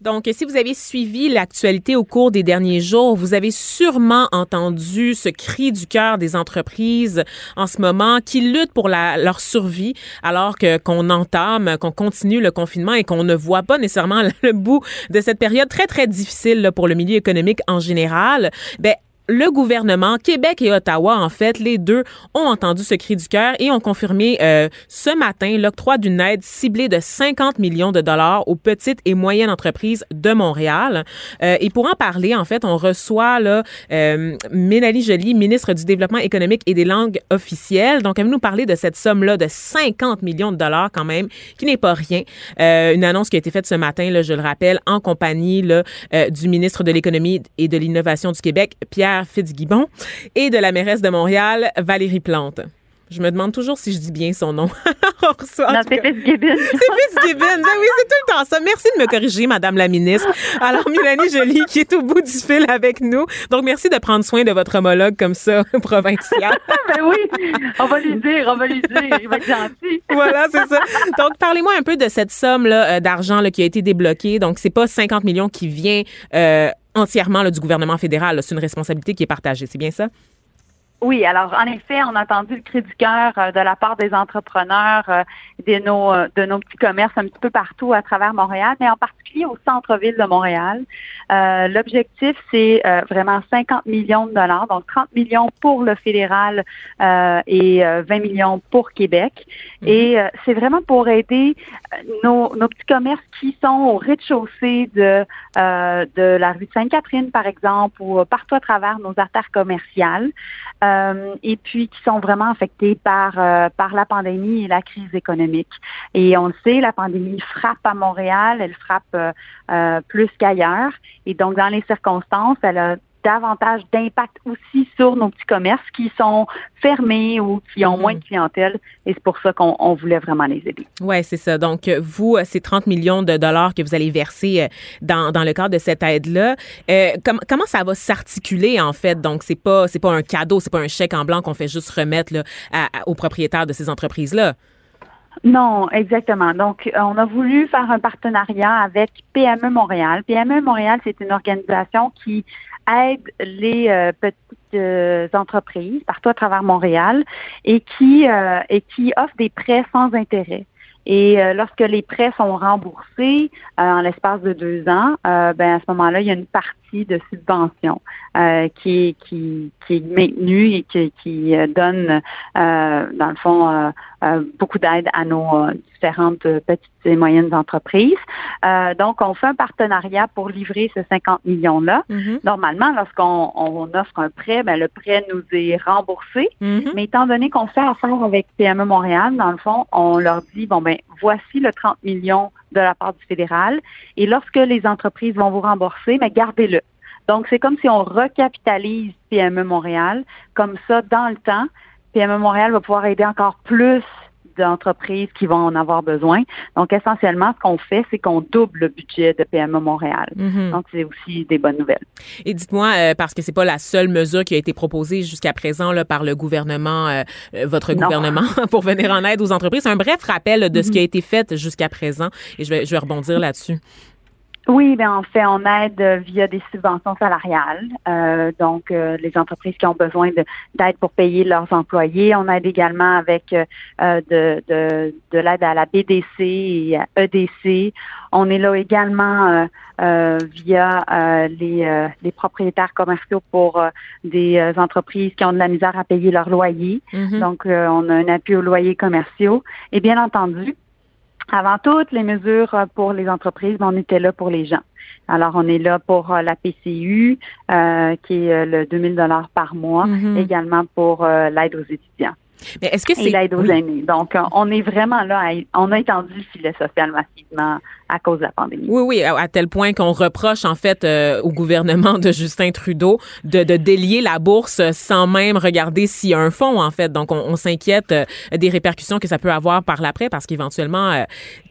Donc, si vous avez suivi l'actualité au cours des derniers jours, vous avez sûrement entendu ce cri du cœur des entreprises en ce moment qui luttent pour leur survie alors que qu'on entame, qu'on continue le confinement et qu'on ne voit pas nécessairement le bout de cette période très très difficile pour le milieu économique en général. Ben le gouvernement, Québec et Ottawa, en fait, les deux ont entendu ce cri du cœur et ont confirmé euh, ce matin l'octroi d'une aide ciblée de 50 millions de dollars aux petites et moyennes entreprises de Montréal. Euh, et pour en parler, en fait, on reçoit là euh, Joly, ministre du Développement économique et des langues officielles. Donc, elle va nous parler de cette somme-là de 50 millions de dollars quand même, qui n'est pas rien. Euh, une annonce qui a été faite ce matin, là, je le rappelle, en compagnie là, euh, du ministre de l'Économie et de l'Innovation du Québec, Pierre Fitzgibbon, et de la mairesse de Montréal, Valérie Plante. Je me demande toujours si je dis bien son nom.
non, c'est Fitzgibbon.
c'est Fitzgibbon. Ben oui, c'est tout le temps ça. Merci de me corriger, Madame la ministre. Alors, Mélanie Joly, qui est au bout du fil avec nous. Donc, merci de prendre soin de votre homologue comme ça, provincial.
ben oui, on va lui dire, on va lui dire. Il va être gentil.
voilà, c'est ça. Donc, parlez-moi un peu de cette somme-là euh, d'argent qui a été débloquée. Donc, c'est pas 50 millions qui vient euh, entièrement du gouvernement fédéral. C'est une responsabilité qui est partagée. C'est bien ça?
Oui, alors en effet, on a entendu le cri du cœur euh, de la part des entrepreneurs, euh, de nos euh, de nos petits commerces un petit peu partout à travers Montréal, mais en particulier au centre-ville de Montréal. L'objectif, c'est vraiment 50 millions de dollars, donc 30 millions pour le fédéral et 20 millions pour Québec. Mhm. Et c'est vraiment pour aider nos, nos petits commerces qui sont au rez-de-chaussée de de la rue de Sainte-Catherine, par exemple, ou partout à travers nos artères commerciales. Euh, et puis qui sont vraiment affectés par euh, par la pandémie et la crise économique. Et on le sait, la pandémie frappe à Montréal, elle frappe euh, plus qu'ailleurs. Et donc dans les circonstances, elle a davantage d'impact aussi sur nos petits commerces qui sont fermés ou qui ont moins de clientèle. Et c'est pour ça qu'on voulait vraiment les aider.
Oui, c'est ça. Donc, vous, euh, ces 30 millions de dollars que vous allez verser euh, dans, dans le cadre de cette aide-là, euh, comment ça va s'articuler, en fait? Donc, c'est pas, c'est pas un cadeau, c'est pas un chèque en blanc qu'on fait juste remettre là, aux propriétaires de ces entreprises-là?
Non, exactement. Donc, on a voulu faire un partenariat avec PME Montréal. PME Montréal, c'est une organisation qui aide les euh, petites euh, entreprises partout à travers Montréal et qui euh, et qui offre des prêts sans intérêt. Et lorsque les prêts sont remboursés en l'espace de deux ans, ben à ce moment-là, il y a une partie de subvention qui, qui, qui est maintenue et qui, qui donne, dans le fond, beaucoup d'aide à nos différentes petites et moyennes entreprises. Euh, donc, on fait un partenariat pour livrer ces 50 millions-là. Mm-hmm. Normalement, lorsqu'on on offre un prêt, ben, le prêt nous est remboursé. Mm-hmm. Mais étant donné qu'on fait affaire avec PME Montréal, dans le fond, on leur dit, bon, ben, voici le 30 millions de la part du fédéral. Et lorsque les entreprises vont vous rembourser, mais gardez-le. Donc, c'est comme si on recapitalise PME Montréal. Comme ça, dans le temps, PME Montréal va pouvoir aider encore plus d'entreprises qui vont en avoir besoin. Donc, essentiellement, ce qu'on fait, c'est qu'on double le budget de PME Montréal.
Mhm.
Donc, c'est aussi des bonnes nouvelles.
Et dites-moi, euh, parce que c'est pas la seule mesure qui a été proposée jusqu'à présent là, par le gouvernement, euh, euh, votre
Non.
gouvernement, pour venir en aide aux entreprises. Un bref rappel de ce
Mhm.
qui a été fait jusqu'à présent, et je vais, je vais rebondir là-dessus.
Oui, bien en fait, on aide euh, via des subventions salariales. Euh, donc, euh, les entreprises qui ont besoin de- d'aide pour payer leurs employés. On aide également avec euh, euh, de, de, de l'aide à la BDC et à EDC. On est là également euh, euh, via euh, les, euh, les propriétaires commerciaux pour des entreprises qui ont de la misère à payer leur loyer.
Mhm.
Donc, euh, on a un appui aux loyers commerciaux. Et bien entendu, avant toutes les mesures euh, pour les entreprises, ben, on était là pour les gens. Alors, on est là pour euh, la PCU, euh, qui est euh, le 2000 dollars par mois,
Mhm.
également pour euh, l'aide aux étudiants.
Mais est-ce que
Et
c'est
l'aide aux
oui.
aînés. Donc, on est vraiment là, à- on a étendu le filet social massivement à cause de la pandémie.
Oui, oui, à, à tel point qu'on reproche en fait euh, au gouvernement de Justin Trudeau de, de délier la bourse sans même regarder s'il y a un fonds en fait. Donc on, on s'inquiète euh, des répercussions que ça peut avoir par l'après parce qu'éventuellement euh,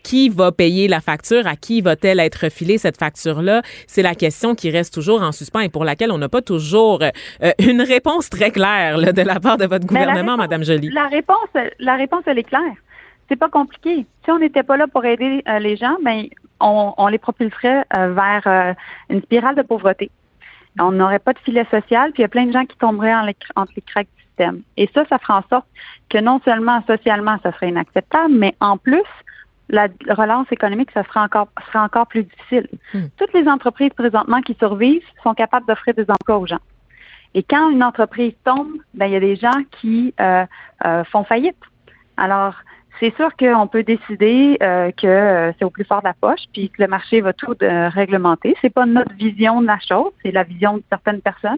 qui va payer la facture, à qui va-t-elle être refilée cette facture-là? C'est la question qui reste toujours en suspens et pour laquelle on n'a pas toujours euh, une réponse très claire là, de la part de votre gouvernement,
réponse-
Madame Joly.
La réponse, la réponse, elle est claire. C'est pas compliqué. Si on n'était pas là pour aider euh, les gens, ben on, on les propulserait euh, vers euh, une spirale de pauvreté. On n'aurait pas de filet social, puis il y a plein de gens qui tomberaient en les- entre les craques du système. Et ça, ça fera en sorte que non seulement socialement, ça serait inacceptable, mais en plus, la relance économique, ça sera encore, sera encore plus difficile. Toutes les entreprises présentement qui survivent sont capables d'offrir des emplois aux gens. Et quand une entreprise tombe, ben il y a des gens qui euh, euh, font faillite. Alors, c'est sûr qu'on peut décider euh, que euh, c'est au plus fort de la poche, puis que le marché va tout euh, réglementer. C'est pas notre vision de la chose, c'est la vision de certaines personnes.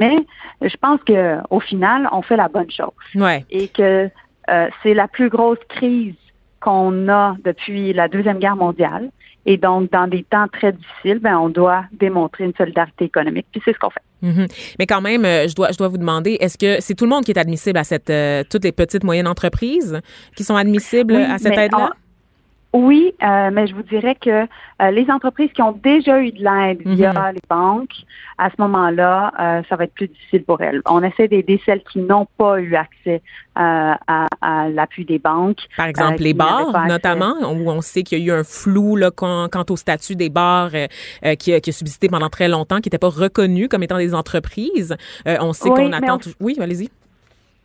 Mais je pense que au final, on fait la bonne chose
Ouais.
et que euh, c'est la plus grosse crise qu'on a depuis la Deuxième Guerre mondiale. Et donc, dans des temps très difficiles, ben, on doit démontrer une solidarité économique. Puis c'est ce qu'on fait.
Mhm. Mais quand même, euh, je dois, je dois vous demander, est-ce que c'est tout le monde qui est admissible à cette, euh, toutes les petites moyennes entreprises qui sont admissibles
Oui,
à cette aide-là?
Oui, euh, mais je vous dirais que euh, les entreprises qui ont déjà eu de l'aide via
Mhm.
les banques, à ce moment-là, euh, ça va être plus difficile pour elles. On essaie d'aider celles qui n'ont pas eu accès euh, à, à l'appui des banques.
Par exemple,
euh,
les bars, notamment, où on sait qu'il y a eu un flou là, quant, quant au statut des bars euh, qui, a- qui a subsisté pendant très longtemps, qui n'était pas reconnu comme étant des entreprises. Euh, on sait
Oui,
qu'on attend...
on-
Oui, allez-y.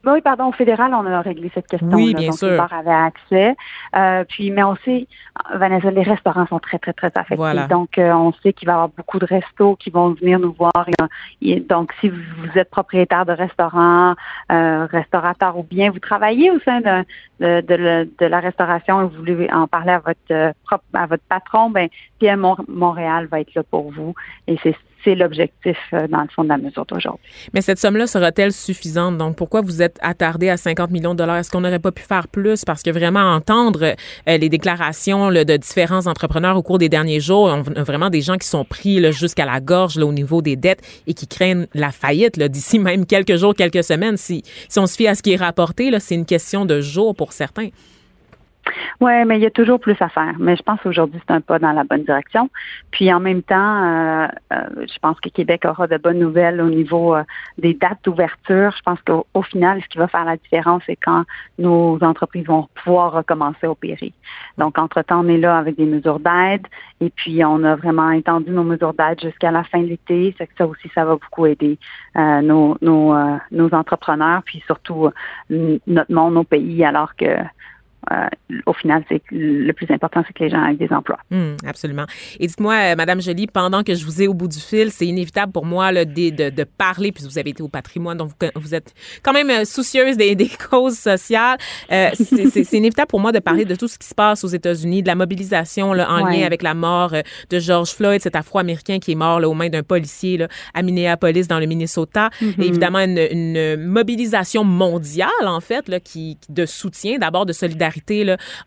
Oui, pardon, au fédéral, on a réglé cette question.
Oui, bien
donc,
sûr.
Les bars avaient accès. Euh, puis, mais on sait, Vanessa, les restaurants sont très, très, très affectés.
Voilà.
Donc, euh, on sait qu'il va y avoir beaucoup de restos qui vont venir nous voir. Et, et donc, si vous, vous êtes propriétaire de restaurant, euh, restaurateur ou bien vous travaillez au sein de, de, de la- de la restauration et vous voulez en parler à votre euh, à votre patron, ben PM Mon- Montréal va être là pour vous. Et c'est c'est l'objectif, euh, dans le fond, de la mesure d'aujourd'hui.
Mais cette somme-là sera-t-elle suffisante? Donc, pourquoi vous êtes attardé à 50 millions de dollars? Est-ce qu'on n'aurait pas pu faire plus? Parce que vraiment, entendre euh, les déclarations là, de différents entrepreneurs au cours des derniers jours, on a vraiment des gens qui sont pris jusqu'à la gorge là, au niveau des dettes et qui craignent la faillite d'ici même quelques jours, quelques semaines. Si, si on se fie à ce qui est rapporté, c'est une question de jours pour certains.
Oui, mais il y a toujours plus à faire. Mais je pense qu'aujourd'hui, c'est un pas dans la bonne direction. Puis en même temps, euh, euh, je pense que Québec aura de bonnes nouvelles au niveau euh, des dates d'ouverture. Je pense qu'au au final, ce qui va faire la différence, c'est quand nos entreprises vont pouvoir recommencer à opérer. Donc, entre-temps, on est là avec des mesures d'aide. Et puis, on a vraiment étendu nos mesures d'aide jusqu'à la fin de l'été. C'est que ça aussi, ça va beaucoup aider euh, nos, nos, euh, nos entrepreneurs, puis surtout euh, notre monde, nos pays, alors que euh, au final, c'est le plus important, c'est que les gens aient des emplois.
Hum, absolument. Et dites-moi, euh, Madame Joly, pendant que je vous ai au bout du fil, c'est inévitable pour moi là, de, de, de parler, puis vous avez été au patrimoine, donc vous, vous êtes quand même euh, soucieuse des, des causes sociales. Euh, c'est inévitable pour moi de parler de tout ce qui se passe aux États-Unis, de la mobilisation là, en
Ouais.
lien avec la mort euh, de George Floyd, cet Afro-Américain qui est mort là, aux mains d'un policier là, à Minneapolis, dans le Minnesota.
Mhm.
Et évidemment, une, une mobilisation mondiale, en fait, là, qui, de soutien, d'abord de solidarité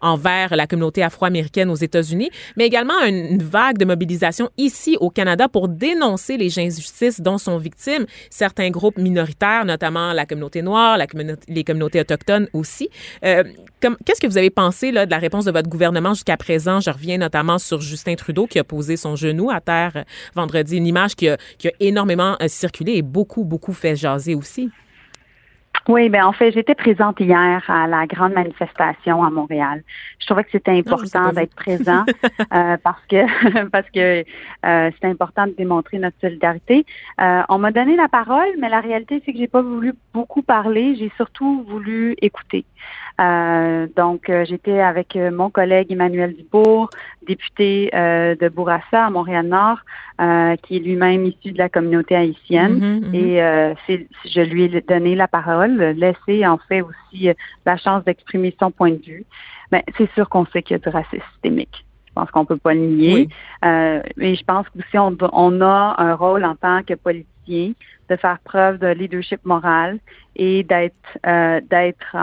envers la communauté afro-américaine aux États-Unis, mais également une vague de mobilisation ici au Canada pour dénoncer les injustices dont sont victimes certains groupes minoritaires, notamment la communauté noire, la communauté, les communautés autochtones aussi. Euh, Qu'est-ce que vous avez pensé de la réponse de votre gouvernement jusqu'à présent? Je reviens notamment sur Justin Trudeau qui a posé son genou à terre vendredi, une image qui a, qui a énormément euh, circulé et beaucoup, beaucoup fait jaser aussi.
Oui, ben en fait, j'étais présente hier à la grande manifestation à Montréal. Je trouvais que c'était important d'être présent euh, parce que parce que euh, c'était important de démontrer notre solidarité. Euh, on m'a donné la parole, mais la réalité c'est que j'ai pas voulu beaucoup parler. J'ai surtout voulu écouter. Euh, donc, euh, j'étais avec euh, mon collègue Emmanuel Dubourg, député de Bourassa à Montréal-Nord, qui est lui-même issu de la communauté haïtienne. Mm-hmm, mm-hmm. Et je lui ai donné la parole, laissé en fait aussi la chance d'exprimer son point de vue. Mais ben, c'est sûr qu'on sait qu'il y a du racisme systémique. Je pense qu'on peut pas le nier. mais je pense que si on, on a un rôle en tant que politicien de faire preuve de leadership moral et d'être euh, d'être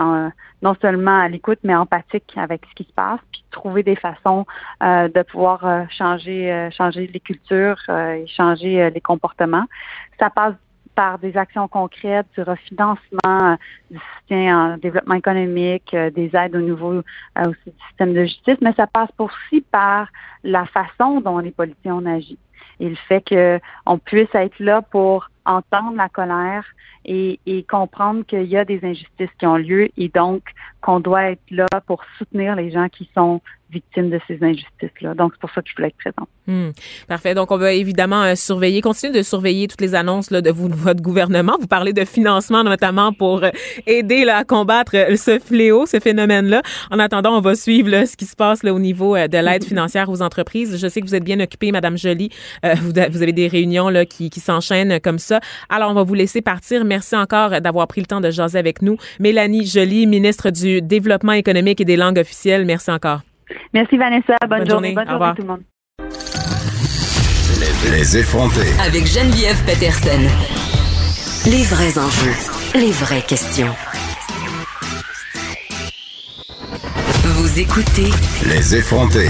non seulement à l'écoute mais empathique avec ce qui se passe puis trouver des façons euh, de pouvoir euh, changer euh, changer les cultures et changer les comportements ça passe par des actions concrètes, du refinancement, du soutien en développement économique, des aides au niveau aussi du système de justice, mais ça passe aussi par la façon dont les politiciens ont agi. Et le fait qu'on puisse être là pour entendre la colère et, comprendre qu'il y a des injustices qui ont lieu et donc qu'on doit être là pour soutenir les gens qui sont victimes de ces injustices-là. Donc, c'est pour ça que je voulais être présente.
Hmm. Parfait. Donc, on va évidemment euh, surveiller, continuer de surveiller toutes les annonces là, de, vous, votre gouvernement. Vous parlez de financement notamment pour euh, aider là, à combattre euh, ce fléau, ce phénomène-là. En attendant, on va suivre là, ce qui se passe là, au niveau de l'aide financière aux entreprises. Je sais que vous êtes bien occupée, Madame Jolie. Vous, vous, avez des réunions là, qui, qui s'enchaînent comme ça. Alors, on va vous laisser partir. Merci encore d'avoir pris le temps de jaser avec nous. Mélanie Jolie, ministre du Développement économique et des langues officielles. Merci encore.
Merci Vanessa. Bonne, journée. Bonne journée tout le monde.
Les, effrontés.
Avec Geneviève Peterson. Les vrais enjeux. Les vraies questions. Vous écoutez.
Les effrontés.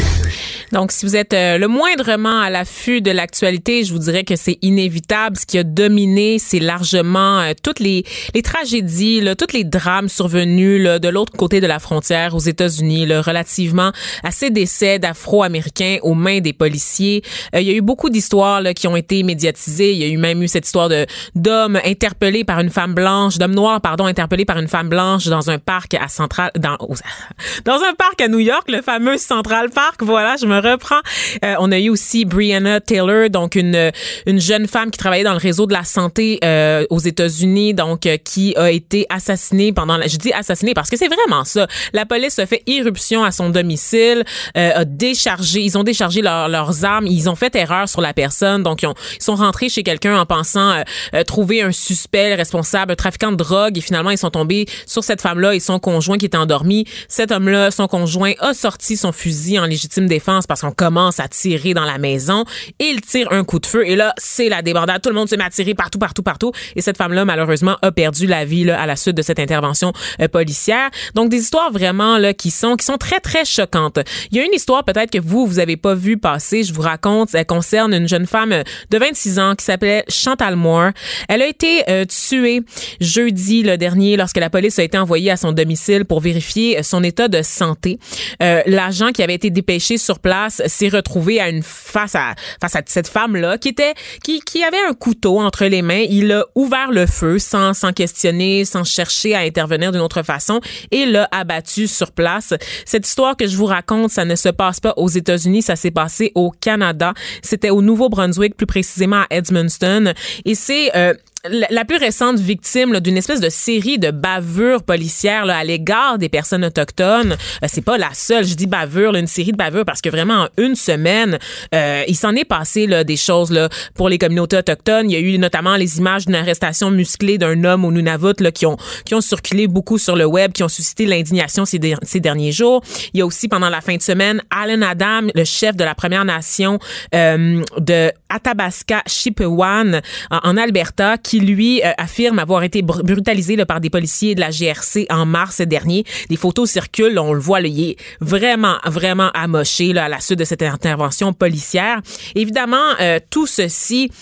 Donc, si vous êtes euh, le moindrement à l'affût de l'actualité, je vous dirais que c'est inévitable. Ce qui a dominé, c'est largement euh, toutes les, les tragédies, là, tous les drames survenus là, de l'autre côté de la frontière aux États-Unis, relativement à ces décès d'Afro-Américains aux mains des policiers. Euh, il y a eu beaucoup d'histoires qui ont été médiatisées. Il y a eu même eu cette histoire de d'hommes interpellés par une femme blanche, d'hommes noirs, pardon, interpellés par une femme blanche dans un parc à Central, dans, dans un parc à New York, le fameux Central Park. Voilà, reprend. Euh, on a eu aussi Brianna Taylor, donc une une jeune femme qui travaillait dans le réseau de la santé euh, aux États-Unis, donc euh, qui a été assassinée pendant la, je dis assassinée parce que c'est vraiment ça. La police a fait irruption à son domicile, a déchargé, ils ont déchargé leurs armes, ils ont fait erreur sur la personne, donc ils, ont, ils sont rentrés chez quelqu'un en pensant trouver un suspect responsable, un trafiquant de drogue, et finalement ils sont tombés sur cette femme-là et son conjoint qui était endormi. Cet homme-là, son conjoint, a sorti son fusil en légitime défense parce qu'on commence à tirer dans la maison. Il tire un coup de feu et là, c'est la débandade. Tout le monde se met à tirer partout, partout, partout. Et cette femme-là, malheureusement, a perdu la vie là, à la suite de cette intervention euh, policière. Donc, des histoires vraiment là qui sont qui sont très, très choquantes. Il y a une histoire peut-être que vous, vous avez pas vu passer. Je vous raconte. Elle concerne une jeune femme de 26 ans qui s'appelait Chantal Moore. Elle a été euh, tuée jeudi le dernier lorsque la police a été envoyée à son domicile pour vérifier son état de santé. Euh, L'agent qui avait été dépêché sur place s'est retrouvé à une face à face à cette femme là qui était qui qui avait un couteau entre les mains. Il a ouvert le feu sans sans questionner, sans chercher à intervenir d'une autre façon et l'a abattu sur place. Cette histoire que je vous raconte, ça ne se passe pas aux États-Unis, ça s'est passé au Canada. C'était au Nouveau-Brunswick, plus précisément à Edmundston. Et c'est euh, la, plus récente victime d'une espèce de série de bavures policières là, à l'égard des personnes autochtones. Euh, c'est pas la seule, je dis bavure, une série de bavures parce que vraiment en une semaine, euh, il s'en est passé là, des choses là, pour les communautés autochtones. Il y a eu notamment les images d'une arrestation musclée d'un homme au Nunavut là, qui ont qui ont circulé beaucoup sur le web, qui ont suscité l'indignation ces, ces derniers jours. Il y a aussi pendant la fin de semaine Alan Adam, le chef de la Première Nation euh, de Athabasca Chipewyan en Alberta, qui qui lui affirme avoir été brutalisé par des policiers de la GRC en mars dernier. Des photos circulent, on le voit, là, il est vraiment, vraiment amoché à la suite de cette intervention policière. Évidemment, tout ceci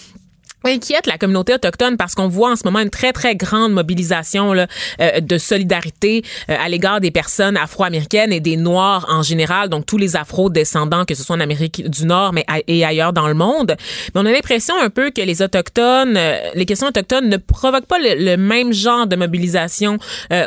inquiète la communauté autochtone parce qu'on voit en ce moment une très très grande mobilisation là, euh, de solidarité euh, à l'égard des personnes afro-américaines et des noirs en général donc tous les afro-descendants que ce soit en Amérique du Nord mais et ailleurs dans le monde. Mais on a l'impression un peu que les autochtones euh, les questions autochtones ne provoquent pas le, même genre de mobilisation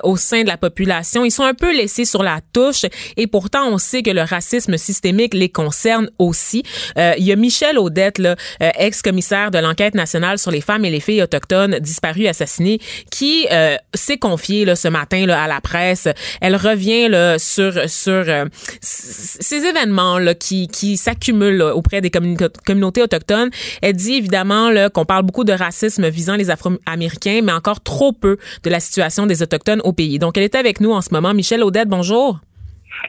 au sein de la population. Ils sont un peu laissés sur la touche et pourtant on sait que le racisme systémique les concerne aussi. Il y a Michel Audette ex-commissaire de l'enquête nationale sur les femmes et les filles autochtones disparues, assassinées, qui euh, s'est confiée là, ce matin là, à la presse. Elle revient là, sur sur euh, ces événements là, qui, qui s'accumulent auprès des communautés autochtones. Elle dit évidemment qu'on parle beaucoup de racisme visant les Afro-Américains, mais encore trop peu de la situation des Autochtones au pays. Donc, elle est avec nous en ce moment. Michel Audette, bonjour.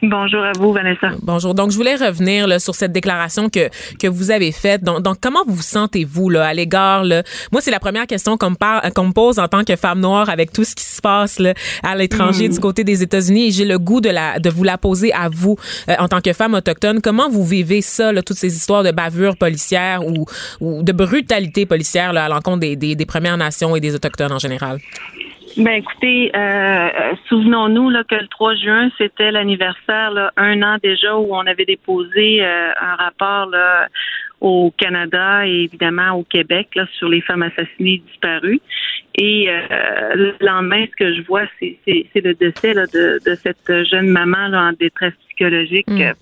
Bonjour à vous, Vanessa.
Bonjour. Donc, je voulais revenir là, sur cette déclaration que, que vous avez faite. Donc, donc comment vous vous sentez-vous là, à l'égard? Moi, c'est la première question qu'on me, pose en tant que femme noire avec tout ce qui se passe là, à l'étranger mm. du côté des États-Unis. Et j'ai le goût de, la, de vous la poser à vous euh, en tant que femme autochtone. Comment vous vivez ça, là, toutes ces histoires de bavures policières ou, ou de brutalité policière là, à l'encontre des, des, des Premières Nations et des Autochtones en général?
Ben écoutez, euh, euh, souvenons-nous là, que le 3 juin, c'était l'anniversaire, un an déjà, où on avait déposé euh, un rapport là, au Canada et évidemment au Québec là, sur les femmes assassinées disparues. Et le lendemain, ce que je vois, c'est, le décès là, de, de, cette jeune maman là, en détresse psychologique. Mm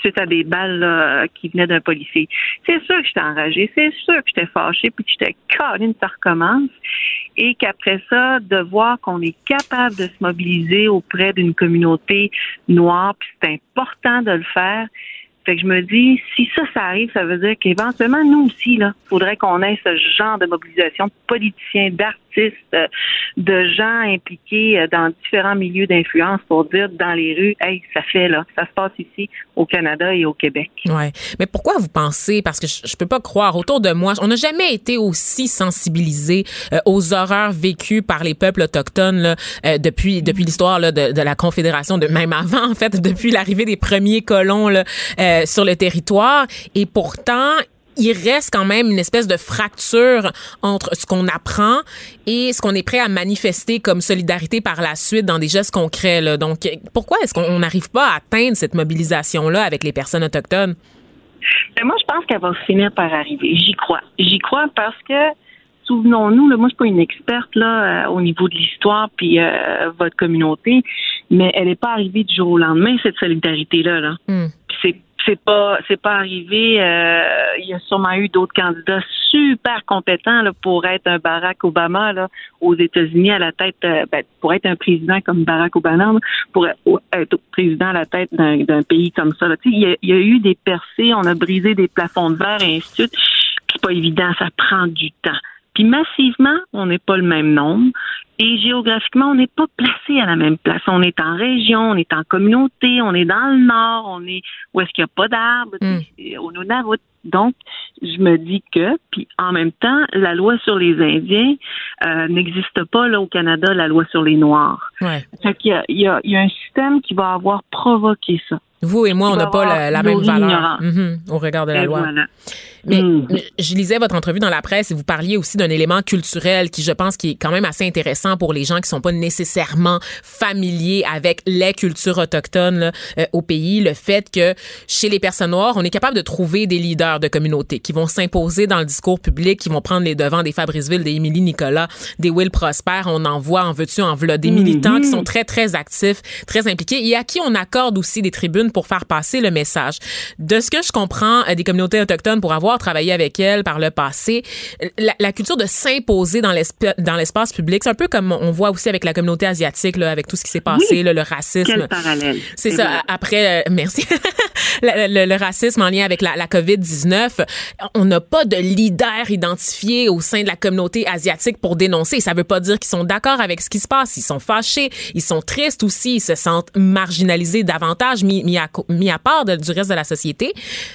suite à des balles qui venaient d'un policier. C'est sûr que j'étais enragée, c'est sûr que j'étais fâchée, puis que j'étais une ça recommence. Et qu'après ça, de voir qu'on est capable de se mobiliser auprès d'une communauté noire, puis c'est important de le faire, fait que je me dis, si ça, ça arrive, ça veut dire qu'éventuellement, nous aussi, là, faudrait qu'on ait ce genre de mobilisation de politiciens, d'artistes, euh, de gens impliqués euh, dans différents milieux d'influence pour dire dans les rues, hey, ça fait là, ça se passe ici au Canada et au Québec.
Ouais. Mais pourquoi vous pensez, parce que je, je peux pas croire, autour de moi, on n'a jamais été aussi sensibilisés euh, aux horreurs vécues par les peuples autochtones là, depuis depuis l'histoire de, la Confédération, de même avant en fait, depuis l'arrivée des premiers colons là, sur le territoire. Et pourtant, il reste quand même une espèce de fracture entre ce qu'on apprend et ce qu'on est prêt à manifester comme solidarité par la suite dans des gestes concrets. Donc, pourquoi est-ce qu'on n'arrive pas à atteindre cette mobilisation-là avec les personnes autochtones?
Ben, moi, je pense qu'elle va finir par arriver. J'y crois. J'y crois parce que souvenons-nous, moi je suis pas une experte là euh, au niveau de l'histoire puis euh, votre communauté, mais elle n'est pas arrivée du jour au lendemain cette solidarité là. là. Hmm. C'est c'est pas c'est pas arrivé. Euh, il y a sûrement eu d'autres candidats super compétents là, pour être un Barack Obama là, aux États-Unis à la tête, euh, ben, pour être un président comme Barack Obama, pour être président à la tête d'un pays comme ça. Il, y a, il y a eu des percées, on a brisé des plafonds de verre et ainsi de suite. C'est pas évident, ça prend du temps. Puis massivement, on n'est pas le même nombre. Et géographiquement, on n'est pas placé à la même place. On est en région, on est en communauté, on est dans le nord, on est où est-ce qu'il n'y a pas d'arbres, mm. au Nunavut. Donc, je me dis que, puis en même temps, la loi sur les Indiens euh, n'existe pas là au Canada, la loi sur les Noirs.
Ouais.
Fait qu'il y a, il y, a, il y a un système qui va avoir provoqué ça.
Vous et moi, on n'a pas la, même valeur mm-hmm, au regard de la loi. Hmm. Mais je lisais votre entrevue dans la presse et vous parliez aussi d'un élément culturel qui, je pense, qui est quand même assez intéressant pour les gens qui sont pas nécessairement familiers avec les cultures autochtones euh, au pays. Le fait que chez les personnes noires, on est capable de trouver des leaders de communauté qui vont s'imposer dans le discours public, qui vont prendre les devants des Fabriceville, des Émilie Nicolas, des Will Prosper. On en voit, en veux-tu, en veux des militants qui sont très, très actifs, très impliqués et à qui on accorde aussi des tribunes pour faire passer le message. De ce que je comprends euh, des communautés autochtones pour avoir travaillé avec elles par le passé, la, culture de s'imposer dans l'espace public, c'est un peu comme on voit aussi avec la communauté asiatique, là, avec tout ce qui s'est passé, le racisme. C'est ça. Après, euh, merci. le, racisme en lien avec la, la COVID-19, on n'a pas de leader identifié au sein de la communauté asiatique pour dénoncer. Ça veut pas dire qu'ils sont d'accord avec ce qui se passe. Ils sont fâchés, ils sont tristes aussi, ils se sentent marginalisés davantage, mis, mis, à, mis à part du reste de la société.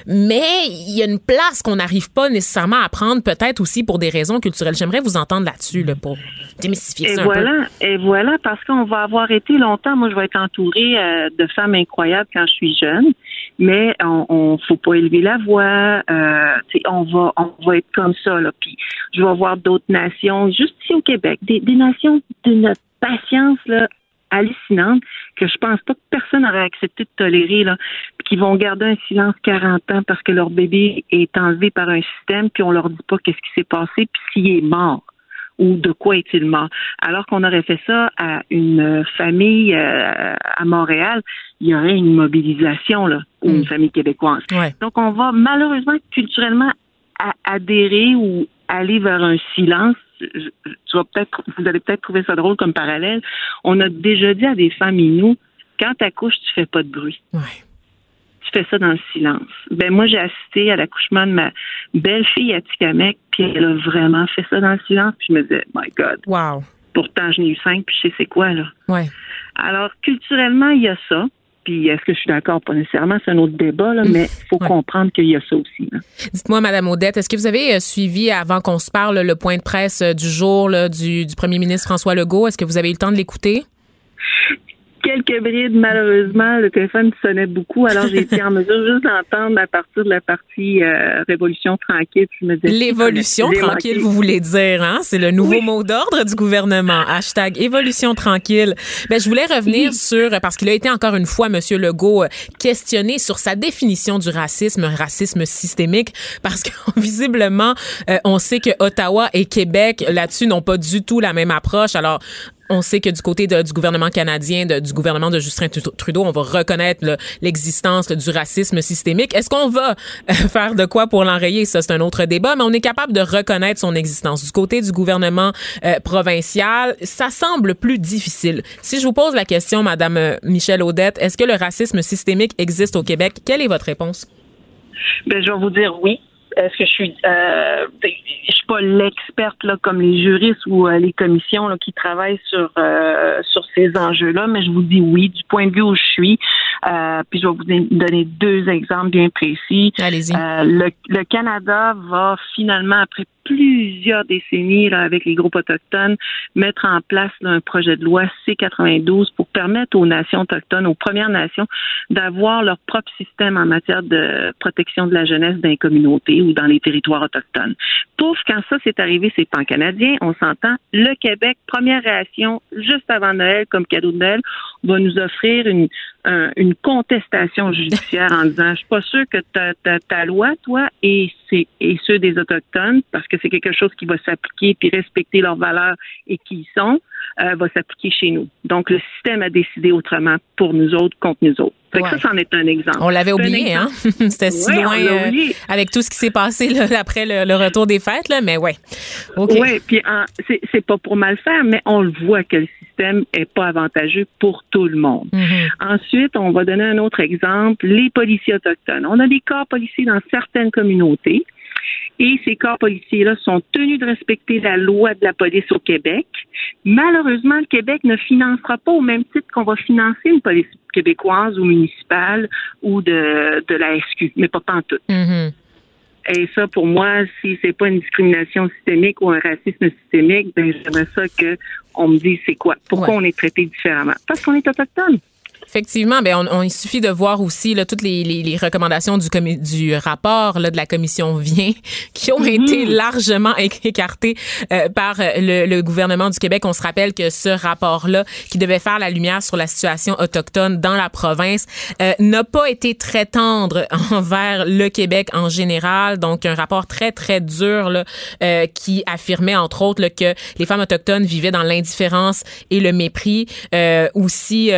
Mais il y a une place qu'on n'arrive pas nécessairement à prendre, peut-être aussi pour des raisons culturelles. J'aimerais vous entendre là-dessus, là, pour démystifier
Et
ça un
voilà, et voilà, parce qu'on va avoir été longtemps, moi je vais être entourée euh, de femmes incroyables quand je suis jeune, mais on, on faut pas élever la voix, euh, on va on va être comme ça là. Puis je vais voir d'autres nations, juste ici au Québec, des, des nations d'une patience là hallucinante que je pense pas que personne n'aurait accepté de tolérer là, puis qui vont garder un silence 40 ans parce que leur bébé est enlevé par un système puis on leur dit pas qu'est-ce qui s'est passé puis s'il est mort ou de quoi est-il mort. Alors qu'on aurait fait ça à une famille euh, à Montréal, il y aurait une mobilisation là, ou une famille québécoise. Donc on va malheureusement culturellement adhérer ou aller vers un silence. Je- Tu vas peut-être, vous allez peut-être trouver ça drôle comme parallèle. On a déjà dit à des femmes nous, quand tu accouches, tu fais pas de bruit. Tu fais ça dans le silence. Ben moi, j'ai assisté à l'accouchement de ma belle-fille à Tikamek, puis elle a vraiment fait ça dans le silence. Puis je me disais, my God.
Wow.
Pourtant, je n'ai eu cinq, puis je sais c'est quoi là.
Ouais.
Alors, culturellement, il y a ça. Puis est-ce que je suis d'accord? Pas nécessairement, c'est un autre débat, là, mais il faut comprendre qu'il y a ça aussi.
Dites-moi, Madame Odette, est-ce que vous avez euh, suivi, avant qu'on se parle, le point de presse euh, du jour là, du, du premier ministre François Legault? Est-ce que vous avez eu le temps de l'écouter?
Quelques brides, malheureusement, le téléphone sonnait beaucoup, alors j'ai été en mesure juste d'entendre à partir de la partie euh, Révolution tranquille. je me disais,
L'évolution tranquille, vous voulez dire, hein? C'est le nouveau mot d'ordre du gouvernement. Hashtag évolution tranquille. Ben, je voulais revenir sur, parce qu'il a été encore une fois, Monsieur Legault, euh, questionné sur sa définition du racisme, racisme systémique, parce que visiblement, euh, on sait que Ottawa et Québec, là-dessus, n'ont pas du tout la même approche. Alors, on sait que du côté du gouvernement canadien, du gouvernement de Justin Tru- Trudeau, on va reconnaître l'existence du racisme systémique. Est-ce qu'on va euh, faire de quoi pour l'enrayer? Ça, c'est un autre débat, mais on est capable de reconnaître son existence. Du côté du gouvernement euh, provincial, ça semble plus difficile. Si je vous pose la question, Madame euh, Michelle Audette, est-ce que le racisme systémique existe au Québec? Quelle est votre réponse?
Ben, je vais vous dire oui. Est-ce que je suis, euh, je suis pas l'experte là comme les juristes ou euh, les commissions là, qui travaillent sur euh, sur ces enjeux-là, mais je vous dis oui du point de vue où je suis. Euh, puis je vais vous don- donner deux exemples bien précis.
Allez-y.
Euh, le, le Canada va finalement après plusieurs décennies là, avec les groupes autochtones mettre en place là, un projet de loi C92 pour permettre aux nations autochtones, aux Premières Nations, d'avoir leur propre système en matière de protection de la jeunesse dans les communautés ou dans les territoires autochtones. Pouf, quand ça s'est arrivé, c'est pan canadien, on s'entend. Le Québec, première réaction, juste avant Noël, comme cadeau de Noël, va nous offrir une, un- une contestation judiciaire en disant, je suis pas sûr que ta, ta, ta loi, toi, et, c'est, et ceux des Autochtones, parce que c'est quelque chose qui va s'appliquer puis respecter leurs valeurs et qui y sont, euh, va s'appliquer chez nous. Donc, le système a décidé autrement pour nous autres contre nous autres. Fait que
Ouais.
ça, c'en est un exemple.
On l'avait oublié, hein? C'était si
Ouais,
loin euh, avec tout ce qui s'est passé là, après le, le retour des fêtes, là, mais ouais. OK.
Oui, puis c'est pas pour mal faire, mais on le voit que le système est pas avantageux pour tout le monde.
Mhm.
Ensuite, on va donner un autre exemple, les policiers autochtones. On a des corps policiers dans certaines communautés et ces corps policiers-là sont tenus de respecter la loi de la police au Québec. Malheureusement, le Québec ne financera pas au même titre qu'on va financer une police québécoise ou municipale ou de, de la SQ, mais pas pantoute.
Mhm.
Et ça, pour moi, si c'est pas une discrimination systémique ou un racisme systémique, ben j'aimerais ça que on me dise c'est quoi. Pourquoi
Ouais.
on est traité différemment? Parce qu'on est autochtone.
Effectivement, ben on, on- il suffit de voir aussi là, toutes les, les- les recommandations du, du rapport là, de la commission Vient qui ont été largement éc- écartées euh, par euh, le, le gouvernement du Québec. On se rappelle que ce rapport-là, qui devait faire la lumière sur la situation autochtone dans la province, euh, n'a pas été très tendre envers le Québec en général. Donc, un rapport très, très dur là, euh, qui affirmait, entre autres, là, que les femmes autochtones vivaient dans l'indifférence et le mépris. Euh, aussi...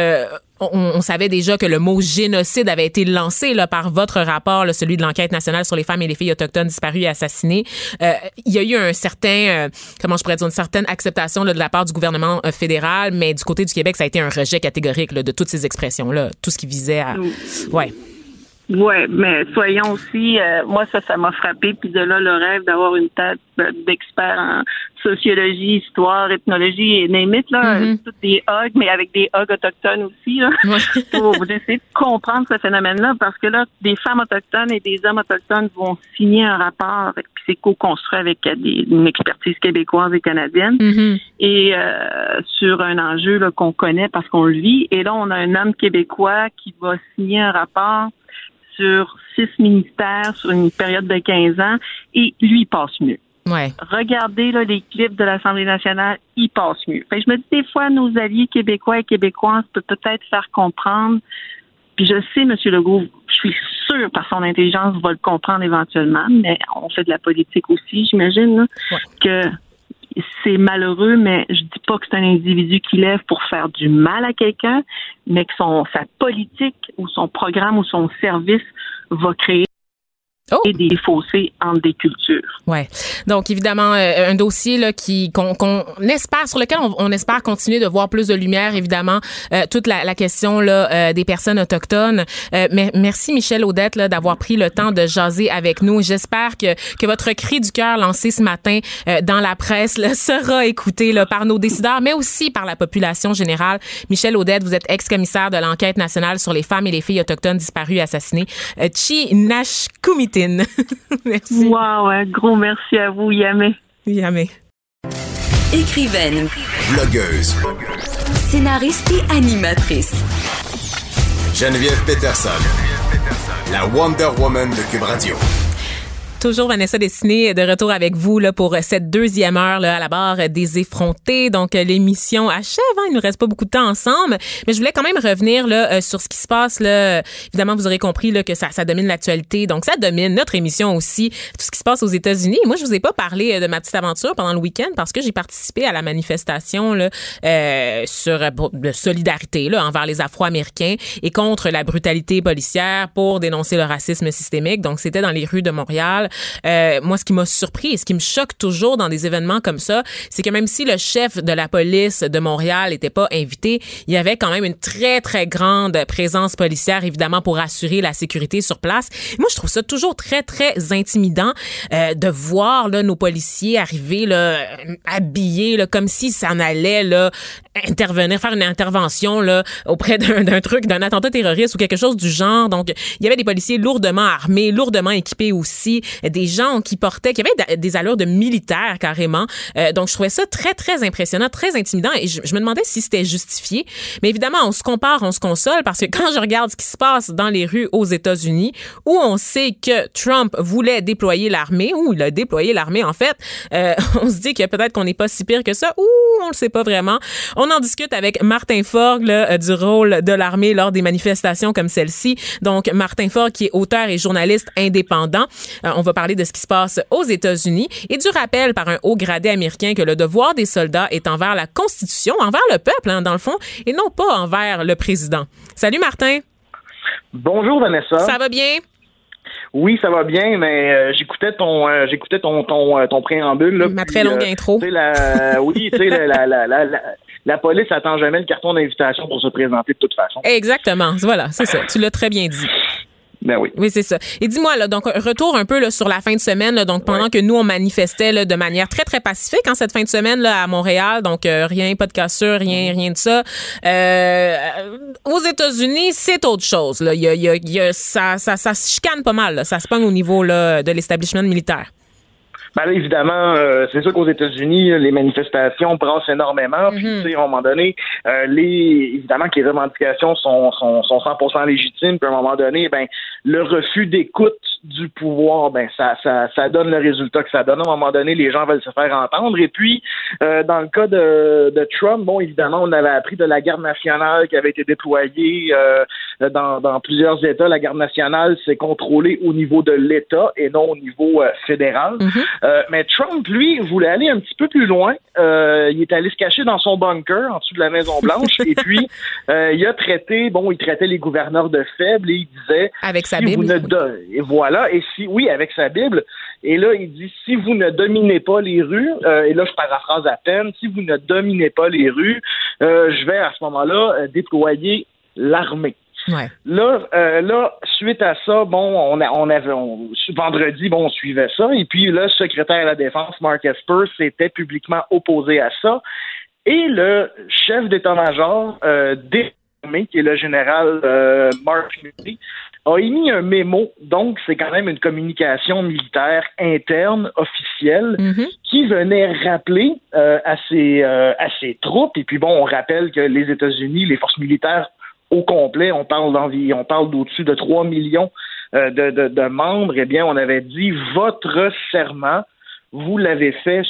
on, on savait déjà que le mot génocide avait été lancé là, par votre rapport, là, celui de l'enquête nationale sur les femmes et les filles autochtones disparues et assassinées. Euh, il y a eu un certain, euh, comment je pourrais dire, une certaine acceptation là, de la part du gouvernement euh, fédéral, mais du côté du Québec, ça a été un rejet catégorique là, de toutes ces expressions-là, tout ce qui visait à... Ouais.
Ouais, mais soyons aussi, euh, moi ça, ça m'a frappé, puis de là le rêve d'avoir une tête d'expert en sociologie, histoire, ethnologie et name it, là,
Mhm.
toutes des hogs, mais avec des hogs autochtones aussi, là, pour essayer de comprendre ce phénomène-là, parce que là, des femmes autochtones et des hommes autochtones vont signer un rapport, avec, puis c'est co-construit avec des- une expertise québécoise et canadienne,
Mhm.
et euh, sur un enjeu là, qu'on connaît parce qu'on le vit. Et là, on a un homme québécois qui va signer un rapport sur six ministères sur une période de 15 ans et lui, il passe mieux.
Ouais.
Regardez là, les clips de l'Assemblée nationale, il passe mieux. Fait je me dis des fois, nos alliés québécois et québécoises peuvent peut-être faire comprendre. Puis je sais, M. Legault, je suis sûre par son intelligence va le comprendre éventuellement, mais on fait de la politique aussi, j'imagine, là, que c'est malheureux, mais je dis pas que c'est un individu qui lève pour faire du mal à quelqu'un, mais que son sa politique ou son programme ou son service va créer des fossés entre des cultures.
Ouais. Donc évidemment euh, un dossier là qui qu'on qu'on espère sur lequel on, on espère continuer de voir plus de lumière évidemment euh, toute la, la question là euh, des personnes autochtones. Euh, mais merci Michel Audette là d'avoir pris le temps de jaser avec nous. J'espère que que votre cri du cœur lancé ce matin euh, dans la presse là, sera écouté là, par nos décideurs mais aussi par la population générale. Michel Audette, vous êtes ex-commissaire de l'enquête nationale sur les femmes et les filles autochtones disparues et assassinées. Euh, Chi Merci.
Wow, un gros merci à vous, Yamé.
Yamé.
Écrivaine,
Blogueuse.
scénariste et animatrice.
Geneviève Peterson. La Wonder Woman de Cube Radio.
Toujours Vanessa Dessiné de retour avec vous là, pour cette deuxième heure là, à la barre des effrontés. Donc euh, l'émission achève, hein, il nous reste pas beaucoup de temps ensemble, mais je voulais quand même revenir là, euh, sur ce qui se passe. Là. Évidemment, vous aurez compris là, que ça, ça domine l'actualité, donc ça domine notre émission aussi, tout ce qui se passe aux États-Unis. Moi, je vous ai pas parlé euh, de ma petite aventure pendant le week-end parce que j'ai participé à la manifestation là, euh, sur de solidarité là, envers les Afro-Américains et contre la brutalité policière pour dénoncer le racisme systémique. Donc c'était dans les rues de Montréal. Euh, moi, ce qui m'a surpris et ce qui me choque toujours dans des événements comme ça, c'est que même si le chef de la police de Montréal n'était pas invité, il y avait quand même une très, très grande présence policière, évidemment, pour assurer la sécurité sur place. Moi, je trouve ça toujours très, très intimidant euh, de voir là, nos policiers arriver là, habillés là, comme si ça en allait là, intervenir, faire une intervention là, auprès d'un truc, d'un attentat terroriste ou quelque chose du genre. Donc, il y avait des policiers lourdement armés, lourdement équipés aussi, des gens qui portaient, qui avaient des allures de militaires carrément. Euh, donc, je trouvais ça très, très impressionnant, très intimidant et je, me demandais si c'était justifié. Mais évidemment, on se compare, on se console parce que quand je regarde ce qui se passe dans les rues aux États-Unis, où on sait que Trump voulait déployer l'armée, ou il a déployé l'armée en fait, euh, on se dit que peut-être qu'on n'est pas si pire que ça, ou on le sait pas vraiment. En discute avec Martin Fogg là, euh, du rôle de l'armée lors des manifestations comme celle-ci. Donc, Martin Fogg, qui est auteur et journaliste indépendant. Euh, on va parler de ce qui se passe aux États-Unis et du rappel par un haut gradé américain que le devoir des soldats est envers la Constitution, envers le peuple, hein, dans le fond, et non pas envers le président. Salut, Martin.
Bonjour Vanessa.
Ça va bien?
Oui, ça va bien, mais euh, j'écoutais ton euh, j'écoutais ton ton, ton préambule là.
Ma
puis,
très longue
euh,
intro.
la- oui, tu sais la, la, la, la, police attend jamais le carton d'invitation pour se présenter de toute façon.
Exactement. Voilà, c'est ça. Tu l'as très bien dit.
Ben oui.
Oui, c'est ça. Et dis-moi, là, donc, retour un peu là, sur la fin de semaine. là, donc, pendant que nous, on manifestait là, de manière très, très pacifique en cette fin de semaine là, à Montréal. Donc, euh, rien, pas de cassure, rien, rien de ça. Euh, aux États-Unis, c'est autre chose. Là. Il y a, il y a- il y a- ça, ça, ça se chicane pas mal. là. Ça se pogne au niveau là, de l'établissement militaire.
Ben là, évidemment, euh, c'est sûr qu'aux États-Unis, les manifestations brassent énormément. Puis, tu sais, à un moment donné, euh, les évidemment que les revendications sont, sont, sont 100% légitimes. Puis, à un moment donné, ben, le refus d'écoute du pouvoir, ben, ça, ça, ça donne le résultat que ça donne. À un moment donné, les gens veulent se faire entendre. Et puis, euh, dans le cas de, de Trump, bon, évidemment, on avait appris de la garde nationale qui avait été déployée euh, dans, dans plusieurs États. La garde nationale, c'est contrôlé au niveau de l'État et non au niveau euh, fédéral. Euh, mais Trump, lui, voulait aller un petit peu plus loin. Il est allé se cacher dans son bunker en dessous de la Maison Blanche et puis il a traité, bon, il traitait les gouverneurs de faibles et il disait
avec sa
si vous ne et voilà et si oui avec sa Bible et là il dit si vous ne dominez pas les rues euh, et là je paraphrase à peine si vous ne dominez pas les rues euh, je vais à ce moment-là euh, déployer l'armée.
Ouais.
Là, euh, là, suite à ça, bon, on, a, on avait on- vendredi, bon, on suivait ça, et puis le secrétaire à la défense, Mark Esper, s'était publiquement opposé à ça, et le chef d'état-major euh, des qui est le général euh, Mark Milley, a émis un mémo, donc c'est quand même une communication militaire interne officielle qui venait rappeler euh, à, ses, euh, à ses troupes, et puis bon, on rappelle que les États-Unis, les forces militaires au complet, on parle d'environ, on parle d'au-dessus de 3 millions euh, de, de- de membres, eh bien, on avait dit votre serment, vous l'avez fait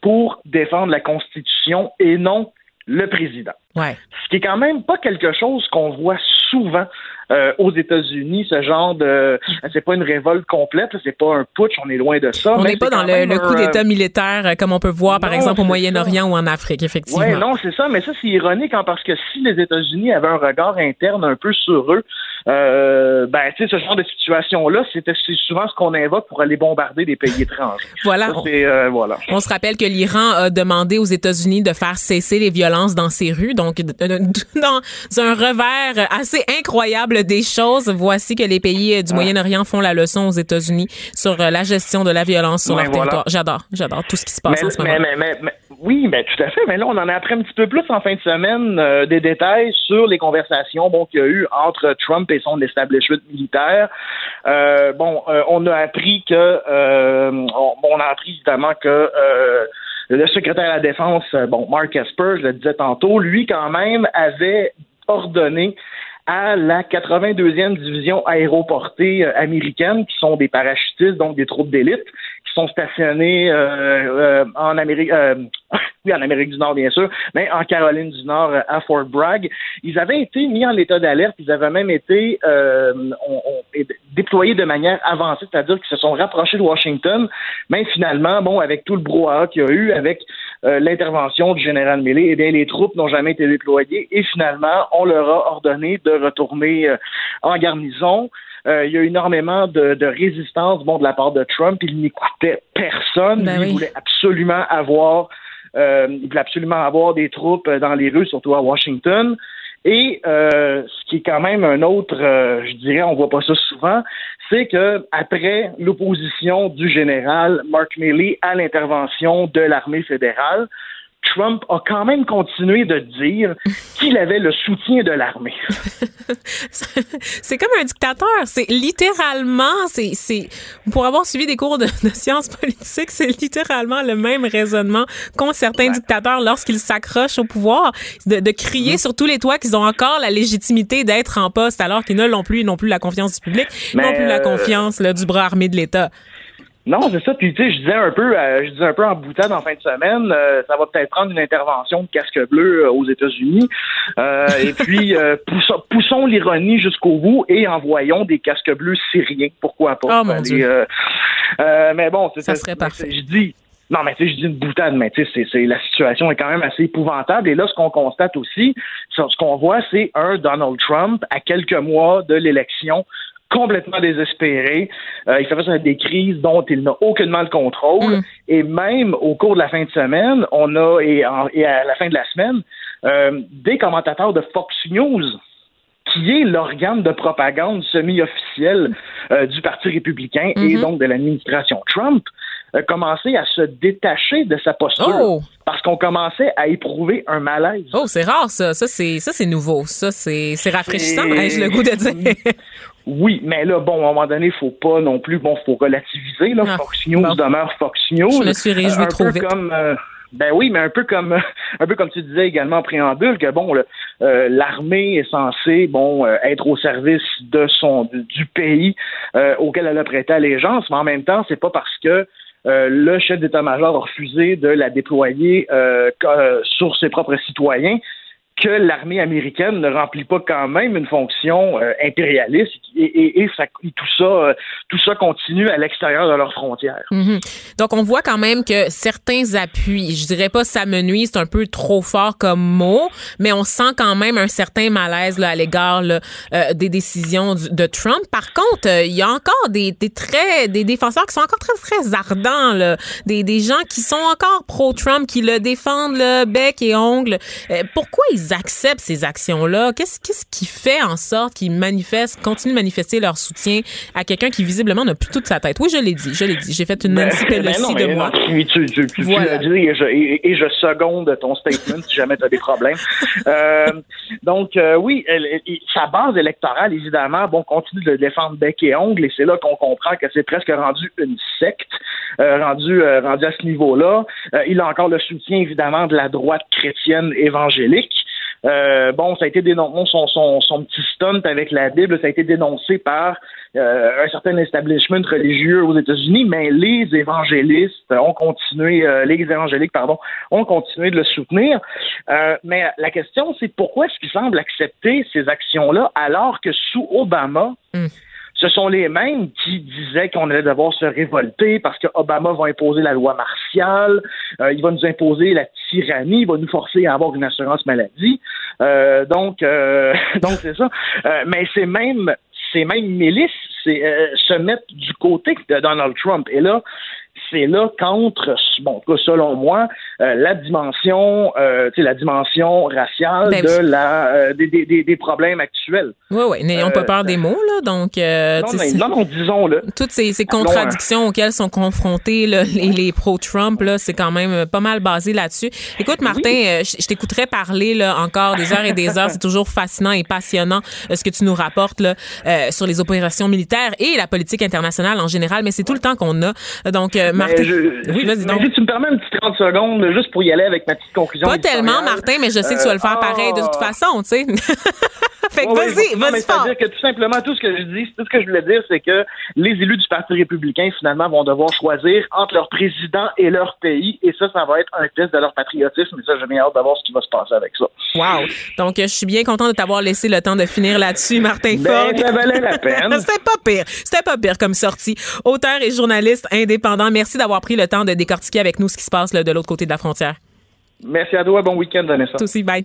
pour défendre la Constitution et non le président.
Ouais.
Ce qui est quand même pas quelque chose qu'on voit souvent euh, aux États-Unis, ce genre de. C'est pas une révolte complète, c'est pas un putsch, on est loin de ça.
On n'est pas dans le, coup
euh,
d'État militaire euh, comme on peut voir, par
non,
exemple, au Moyen-Orient ou en Afrique, effectivement.
Ouais, non, c'est ça, mais ça, c'est ironique, hein, parce que si les États-Unis avaient un regard interne un peu sur eux, euh, ben, tu sais, ce genre de situation-là, c'est souvent ce qu'on invoque pour aller bombarder des pays étrangers.
Voilà.
Ça, euh, voilà.
On se rappelle que l'Iran a demandé aux États-Unis de faire cesser les violences dans ses rues. Donc, dans un revers assez incroyable des choses, voici que les pays du
Ah.
Moyen-Orient font la leçon aux États-Unis sur euh, la gestion de la violence sur leur
voilà.
territoire. J'adore, j'adore tout ce qui se passe
mais,
en ce moment.
mais- oui, mais tout à fait. Mais là, on en a appris un petit peu plus en fin de semaine euh, des détails sur les conversations bon, qu'il y a eu entre Trump et son establishment militaire. Euh, bon, euh, on a appris que euh, on, a appris évidemment que le secrétaire à la défense, bon, Mark Esper, je le disais tantôt, lui quand même avait ordonné à la 82e division aéroportée américaine, qui sont des parachutistes, donc des troupes d'élite, qui sont stationnés euh, euh, en Amérique, oui, en Amérique du Nord, bien sûr, mais en Caroline du Nord, euh, à Fort Bragg. Ils avaient été mis en état d'alerte, ils avaient même été euh, on- on- déployés de manière avancée, c'est-à-dire qu'ils se sont rapprochés de Washington, mais finalement, bon, avec tout le brouhaha qu'il y a eu, avec euh, l'intervention du général Milley, eh bien, les troupes n'ont jamais été déployées et finalement, on leur a ordonné de retourner euh, en garnison. Euh, il y a eu énormément de, de résistance bon, de la part de Trump. Il n'écoutait personne.
Ben oui.
Il voulait absolument avoir euh, il voulait absolument avoir des troupes euh, dans les rues, surtout à Washington. Et euh, ce qui est quand même un autre, euh, je dirais, on voit pas ça souvent, c'est que après l'opposition du général Mark Milley à l'intervention de l'armée fédérale, Trump a quand même continué de dire qu'il avait le soutien de l'armée.
c'est comme un dictateur. C'est littéralement, c'est, c'est, pour avoir suivi des cours de, de sciences politiques, c'est littéralement le même raisonnement qu'ont certains dictateurs lorsqu'ils s'accrochent au pouvoir, de, de crier sur tous les toits qu'ils ont encore la légitimité d'être en poste alors qu'ils ne l'ont plus, ils n'ont plus la confiance du public, ils n'ont plus la
euh,
confiance là, du bras armé de l'État.
Non, c'est ça. Puis tu sais, je disais un peu, euh, je disais un peu en boutade en fin de semaine, euh, ça va peut-être prendre une intervention de casque bleu euh, aux États-Unis. Et puis poussons, poussons l'ironie jusqu'au bout et envoyons des casques bleus syriens. Pourquoi pas?
Oh, mon Dieu.
mais bon,
Ça serait parfait.
Je dis. Non, mais tu sais, je dis une boutade, mais tu sais, c'est- la situation est quand même assez épouvantable. Et là, ce qu'on constate aussi, ce qu'on voit, c'est un Donald Trump à quelques mois de l'élection complètement désespéré. Euh, il fait face à des crises dont il n'a aucunement le contrôle. Et même au cours de la fin de semaine, on a, et, en- et à la fin de la semaine, euh, des commentateurs de Fox News qui est l'organe de propagande semi-officiel euh, du Parti républicain et
Mhm.
donc de l'administration Trump, commençaient à se détacher de sa posture
Oh!
parce qu'on commençait à éprouver un malaise.
Oh, c'est rare ça. Ça, c'est, ça, c'est nouveau. Ça, c'est, c'est rafraîchissant, ai-je le goût de dire?
Oui, mais là, bon, à un moment donné, il faut pas non plus, bon, faut relativiser, là.
Ah,
Fox News
bon.
demeure Fox News.
Je me suis
Euh,
trop vite.
Comme, euh, ben oui, mais un peu comme, un peu comme tu disais également en préambule, que bon, euh, l'armée est censée, bon, euh, être au service de son, du, pays euh, auquel elle a prêté allégeance, mais en même temps, c'est pas parce que le chef d'état-major a refusé de la déployer sur ses propres citoyens que l'armée américaine ne remplit pas quand même une fonction euh, impérialiste et, et- et ça- et tout ça euh, tout ça continue à l'extérieur de leurs frontières.
Mhm. Donc, on voit quand même que certains appuis, je dirais pas s'amenuisent, c'est un peu trop fort comme mot, mais on sent quand même un certain malaise là, à l'égard euh, des décisions du- de Trump. Par contre, euh, il y a encore des, des très des défenseurs qui sont encore très très ardents, là. Des, des gens qui sont encore pro-Trump, qui le défendent le bec et ongle. Euh, pourquoi ils acceptent ces actions-là? Qu'est-ce qui fait en sorte qu'ils manifestent, continuent de manifester leur soutien à quelqu'un qui visiblement n'a plus toute sa tête? Oui, je l'ai dit, je l'ai dit. J'ai fait une
Ben,
Nancy
ben
Pelosi
non,
de
mais
moi.
non, tu, tu, tu, tu
Voilà.
l'as dit et je, et, et je seconde ton statement si jamais tu as des problèmes. Euh, donc, euh, oui, elle- elle- sa base électorale, évidemment, bon, continue de le défendre bec et ongle et c'est là qu'on comprend que c'est presque rendu une secte, euh, rendu, euh, rendu à ce niveau-là. Euh, il a encore le soutien, évidemment, de la droite chrétienne évangélique. Euh, bon, ça a été dénoncé, son, petit stunt avec la Bible, ça a été dénoncé par euh, un certain establishment religieux aux États-Unis, mais les évangélistes ont continué, euh, les évangéliques, pardon, ont continué de le soutenir. Euh, mais la question, c'est pourquoi est-ce qu'ils semblent accepter ces actions-là alors que sous Obama, ce sont les mêmes qui disaient qu'on allait devoir se révolter parce que Obama va imposer la loi martiale, euh, il va nous imposer la tyrannie, il va nous forcer à avoir une assurance maladie. Euh, donc, euh, donc c'est ça. Euh, mais c'est même ces mêmes milices se mettent du côté de Donald Trump. Et là, c'est là qu'entre, bon, en tout cas, selon moi, euh, la dimension, euh, tu sais, la dimension raciale
Ben
de la, euh, des, des, des, des problèmes actuels.
Oui, oui, n'ayons pas peur des mots, là. Donc, euh,
Non, mais- non, non, disons-le.
Toutes ces, ces contradictions auxquelles sont confrontés là, les, les pro-Trump, là, c'est quand même euh, pas mal basé là-dessus. Écoute, Martin, euh, je, je t'écouterais parler là, encore des heures et des heures. C'est toujours fascinant et passionnant euh, ce que tu nous rapportes là, euh, sur les opérations militaires et la politique internationale en général, mais c'est tout le temps qu'on a. Donc, euh, Martin.
Mais je-
oui, vas-y
mais
donc.
si tu me permets une petite 30 secondes, juste pour y aller avec ma petite conclusion.
Pas tellement,
éditoriale.
Martin, mais je sais que tu vas le faire
Euh,
pareil de toute
ah.
façon, tu sais. fait que vas-y, vas-y.
C'est-à-dire que tout simplement, tout ce que je dis, tout ce que je voulais dire, c'est que les élus du Parti républicain, finalement, vont devoir choisir entre leur président et leur pays. Et ça, ça va être un test de leur patriotisme. Et ça, j'ai bien hâte de voir ce qui va se passer avec ça.
Wow. Donc, je suis bien content de t'avoir laissé le temps de finir là-dessus, Martin
Ben,
Fogg.
ça valait la peine.
C'était pas pire. C'était pas pire comme sortie. Auteur et journaliste indépendant, merci d'avoir pris le temps de décortiquer avec nous ce qui se passe là, de l'autre côté de la frontière.
Merci à toi. Bon week-end, Vanessa.
Toi aussi, bye.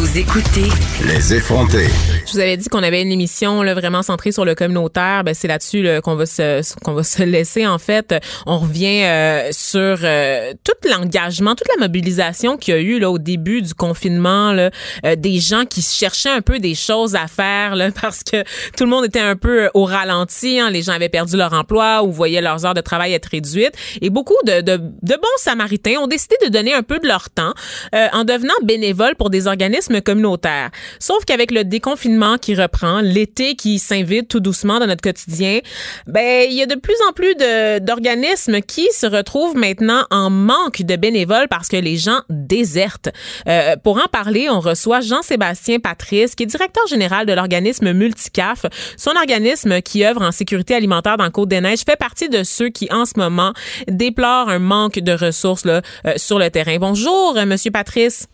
Vous écoutez
Les effronter.
Je vous avais dit qu'on avait une émission là, vraiment centrée sur le communautaire. Ben, c'est là-dessus là, qu'on va se qu'on va se laisser en fait. On revient euh, sur euh, tout l'engagement, toute la mobilisation qu'il y a eu là au début du confinement, là, euh, des gens qui cherchaient un peu des choses à faire là, parce que tout le monde était un peu au ralenti. hein. Les gens avaient perdu leur emploi ou voyaient leurs heures de travail être réduites. Et beaucoup de, de, de bons Samaritains ont décidé de donner un peu de leur temps euh, en devenant bénévoles pour des organismes communautaires. Sauf qu'avec le déconfinement qui reprend, l'été qui s'invite tout doucement dans notre quotidien, ben il y a de plus en plus d'organismes qui se retrouvent maintenant en manque de bénévoles parce que les gens désertent. Euh, pour en parler, on reçoit Jean-Sébastien Patrice, qui est directeur général de l'organisme Multicaf. Son organisme qui œuvre en sécurité alimentaire dans Côte-des-Neiges fait partie de ceux qui, en ce moment, déplorent un manque de ressources là, euh, sur le terrain. Bonjour, euh, Monsieur Patrice.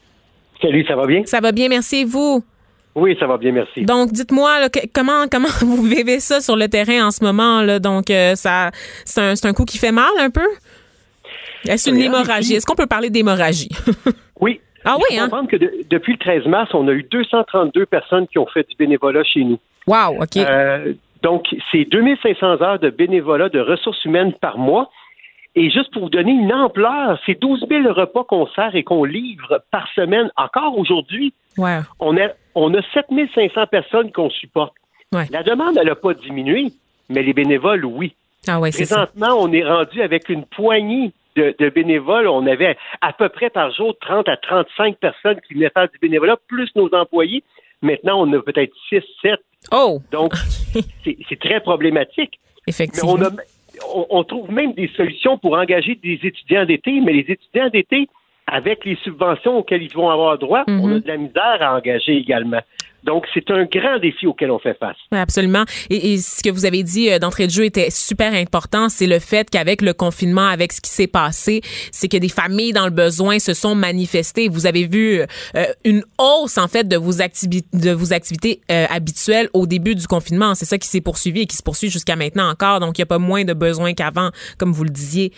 Salut, ça va bien?
Ça va bien, merci. Vous?
Oui, ça va bien, merci.
Donc, dites-moi comment comment vous vivez ça sur le terrain en ce moment là? Donc, euh, ça c'est un, coup qui fait mal un peu? Est-ce une
Oui,
hémorragie? Est-ce qu'on peut parler d'hémorragie?
Oui.
Ah oui, hein?
comprendre que de- depuis le 13 mars, on a eu 232 personnes qui ont fait du bénévolat chez nous.
Wow, OK.
Euh, donc, c'est 2500 heures de bénévolat de ressources humaines par mois. Et juste pour vous donner une ampleur, c'est 12 000 repas qu'on sert et qu'on livre par semaine. Encore aujourd'hui,
Ouais.
on a, on a 7500 personnes qu'on supporte.
Ouais.
La demande, elle n'a pas diminué, mais les bénévoles, oui.
Ah ouais, c'est ça.
Présentement, on est rendu avec une poignée de, de bénévoles. On avait à peu près par jour 30 à 35 personnes qui venaient faire du bénévolat, plus nos employés. Maintenant, on a peut-être 6, 7.
Oh!
Donc, c'est c'est très problématique.
Effectivement.
Mais on, a- on- trouve même des solutions pour engager des étudiants d'été, mais les étudiants d'été, avec les subventions auxquelles ils vont avoir droit, on a de la misère à engager également. Donc, c'est un grand défi auquel on fait face.
Absolument. Et, et ce que vous avez dit euh, d'entrée de jeu était super important, c'est le fait qu'avec le confinement, avec ce qui s'est passé, c'est que des familles dans le besoin se sont manifestées. Vous avez vu euh, une hausse en fait de vos activités, de vos activités euh, habituelles au début du confinement. C'est ça qui s'est poursuivi et qui se poursuit jusqu'à maintenant encore. Donc, il n'y a pas moins de besoins qu'avant, comme vous le disiez.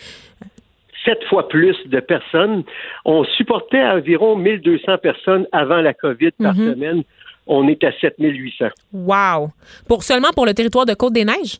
Sept fois plus de personnes. On supportait environ 1200 personnes avant la COVID par
Mhm.
semaine. on est à 7800.
Wow! Pour, seulement pour le territoire de Côte-des-Neiges?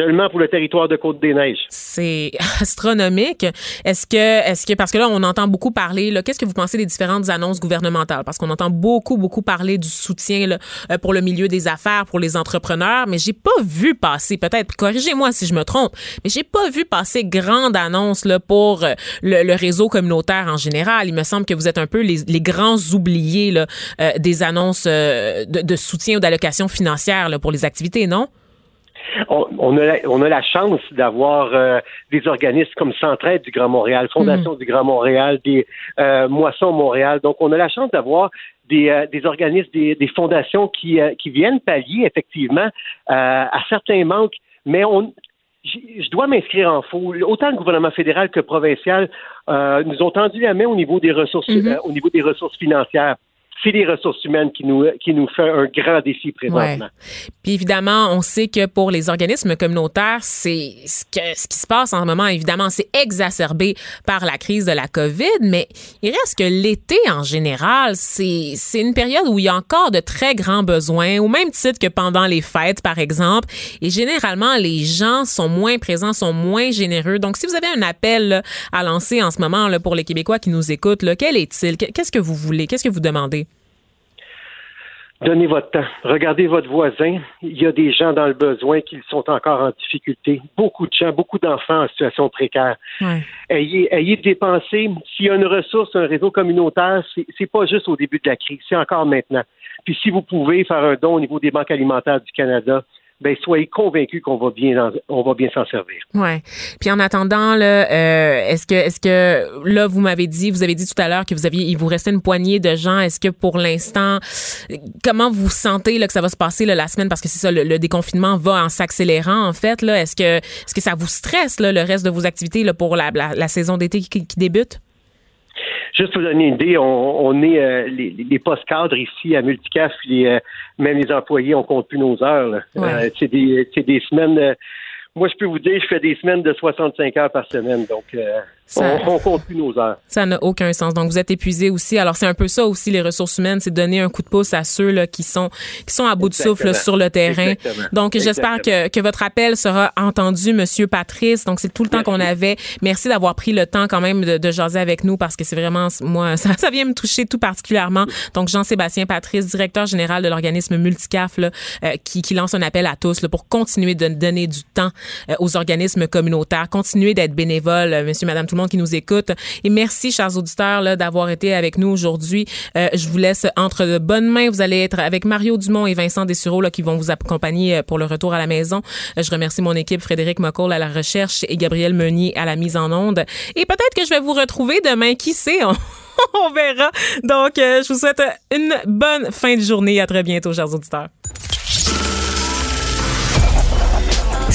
Seulement pour le territoire de Côte-des-Neiges.
C'est astronomique. Est-ce que, est-ce que, parce que là, on entend beaucoup parler, qu'est-ce que vous pensez des différentes annonces gouvernementales? Parce qu'on entend beaucoup, beaucoup parler du soutien là, euh, pour le milieu des affaires, pour les entrepreneurs, mais j'ai pas vu passer, peut-être, corrigez-moi si je me trompe, mais j'ai pas vu passer grande annonce là, pour euh, le, réseau communautaire en général. Il me semble que vous êtes un peu les, les grands oubliés là, euh, des annonces de, de, soutien ou d'allocation financière pour les activités, non?
On, a, la, on a la chance d'avoir euh, des organismes comme Centraide du Grand Montréal, Fondation mhm. du Grand Montréal, des euh, Moissons Montréal. Donc, on a la chance d'avoir des, euh, des organismes, des, des fondations qui, qui viennent pallier effectivement à certains manques. Mais on, je dois m'inscrire en faux. Autant le gouvernement fédéral que provincial nous ont tendu la main au niveau des ressources, mhm. au niveau des ressources financières c'est les ressources humaines qui nous, qui nous fait un grand défi présentement.
Puis évidemment, on sait que pour les organismes communautaires, c'est ce, que, ce qui se passe en ce moment, évidemment, c'est exacerbé par la crise de la COVID, mais il reste que l'été en général, c'est une période où il y a encore de très grands besoins, au même titre que pendant les fêtes, par exemple. Et généralement, les gens sont moins présents, sont moins généreux. Donc, si vous avez un appel à lancer en ce moment là, pour les Québécois qui nous écoutent, là, quel est-il? Qu'est-ce que vous voulez? Qu'est-ce que vous demandez?
Donnez votre temps. Regardez votre voisin. Il y a des gens dans le besoin qui sont encore en difficulté. Beaucoup de gens, beaucoup d'enfants en situation précaire. Ayez, ayez dépensé. S'il y a une ressource, un réseau communautaire, c'est pas juste au début de la crise, c'est encore maintenant. Puis si vous pouvez faire un don au niveau des banques alimentaires du Canada, ben soyez convaincus qu'on va bien on va bien s'en servir.
Ouais. Puis en attendant là, euh, est-ce que est-ce que là vous m'avez dit, vous avez dit tout à l'heure que vous aviez il vous restait une poignée de gens. Est-ce que pour l'instant, comment vous sentez là que ça va se passer là, la semaine? Parce que c'est ça le, déconfinement va en s'accélérant en fait là. Est-ce que est-ce que ça vous stresse là, le reste de vos activités là, pour la, la, saison d'été qui, qui débute?
Juste pour donner une idée, on, est euh, les, les postes cadres ici à Multicaf, les, euh, même les employés, on compte plus nos heures. Euh, c'est des, des semaines moi, je peux vous dire, je fais des semaines de 65 heures par semaine, donc euh, on, compte plus nos heures.
Ça n'a aucun sens. Donc, vous êtes épuisé aussi. Alors, c'est un peu ça aussi, les ressources humaines, c'est donner un coup de pouce à ceux là, qui sont qui sont à bout de souffle sur le terrain. Donc, j'espère que, que votre appel sera entendu, Monsieur Patrice. Donc, c'est tout le temps qu'on avait. Merci d'avoir pris le temps quand même de, de jaser avec nous parce que c'est vraiment, moi, ça, ça, vient me toucher tout particulièrement. Donc, Jean-Sébastien Patrice, directeur général de l'organisme Multicaf, là, euh, qui, qui lance un appel à tous pour continuer de donner du temps euh, aux organismes communautaires. Continuez d'être bénévoles, euh, monsieur, madame, tout le qui nous écoute. Et merci, chers auditeurs, d'avoir été avec nous aujourd'hui. Euh, je vous laisse entre de bonnes mains. Vous allez être avec Mario Dumont et Vincent Dessureau là, qui vont vous accompagner pour le retour à la maison. Je remercie mon équipe, Frédéric McCall à la recherche et Gabriel Meunier à la mise en onde. Et peut-être que je vais vous retrouver demain. Qui sait? On, verra. Donc, je vous souhaite une bonne fin de journée. À très bientôt, chers auditeurs.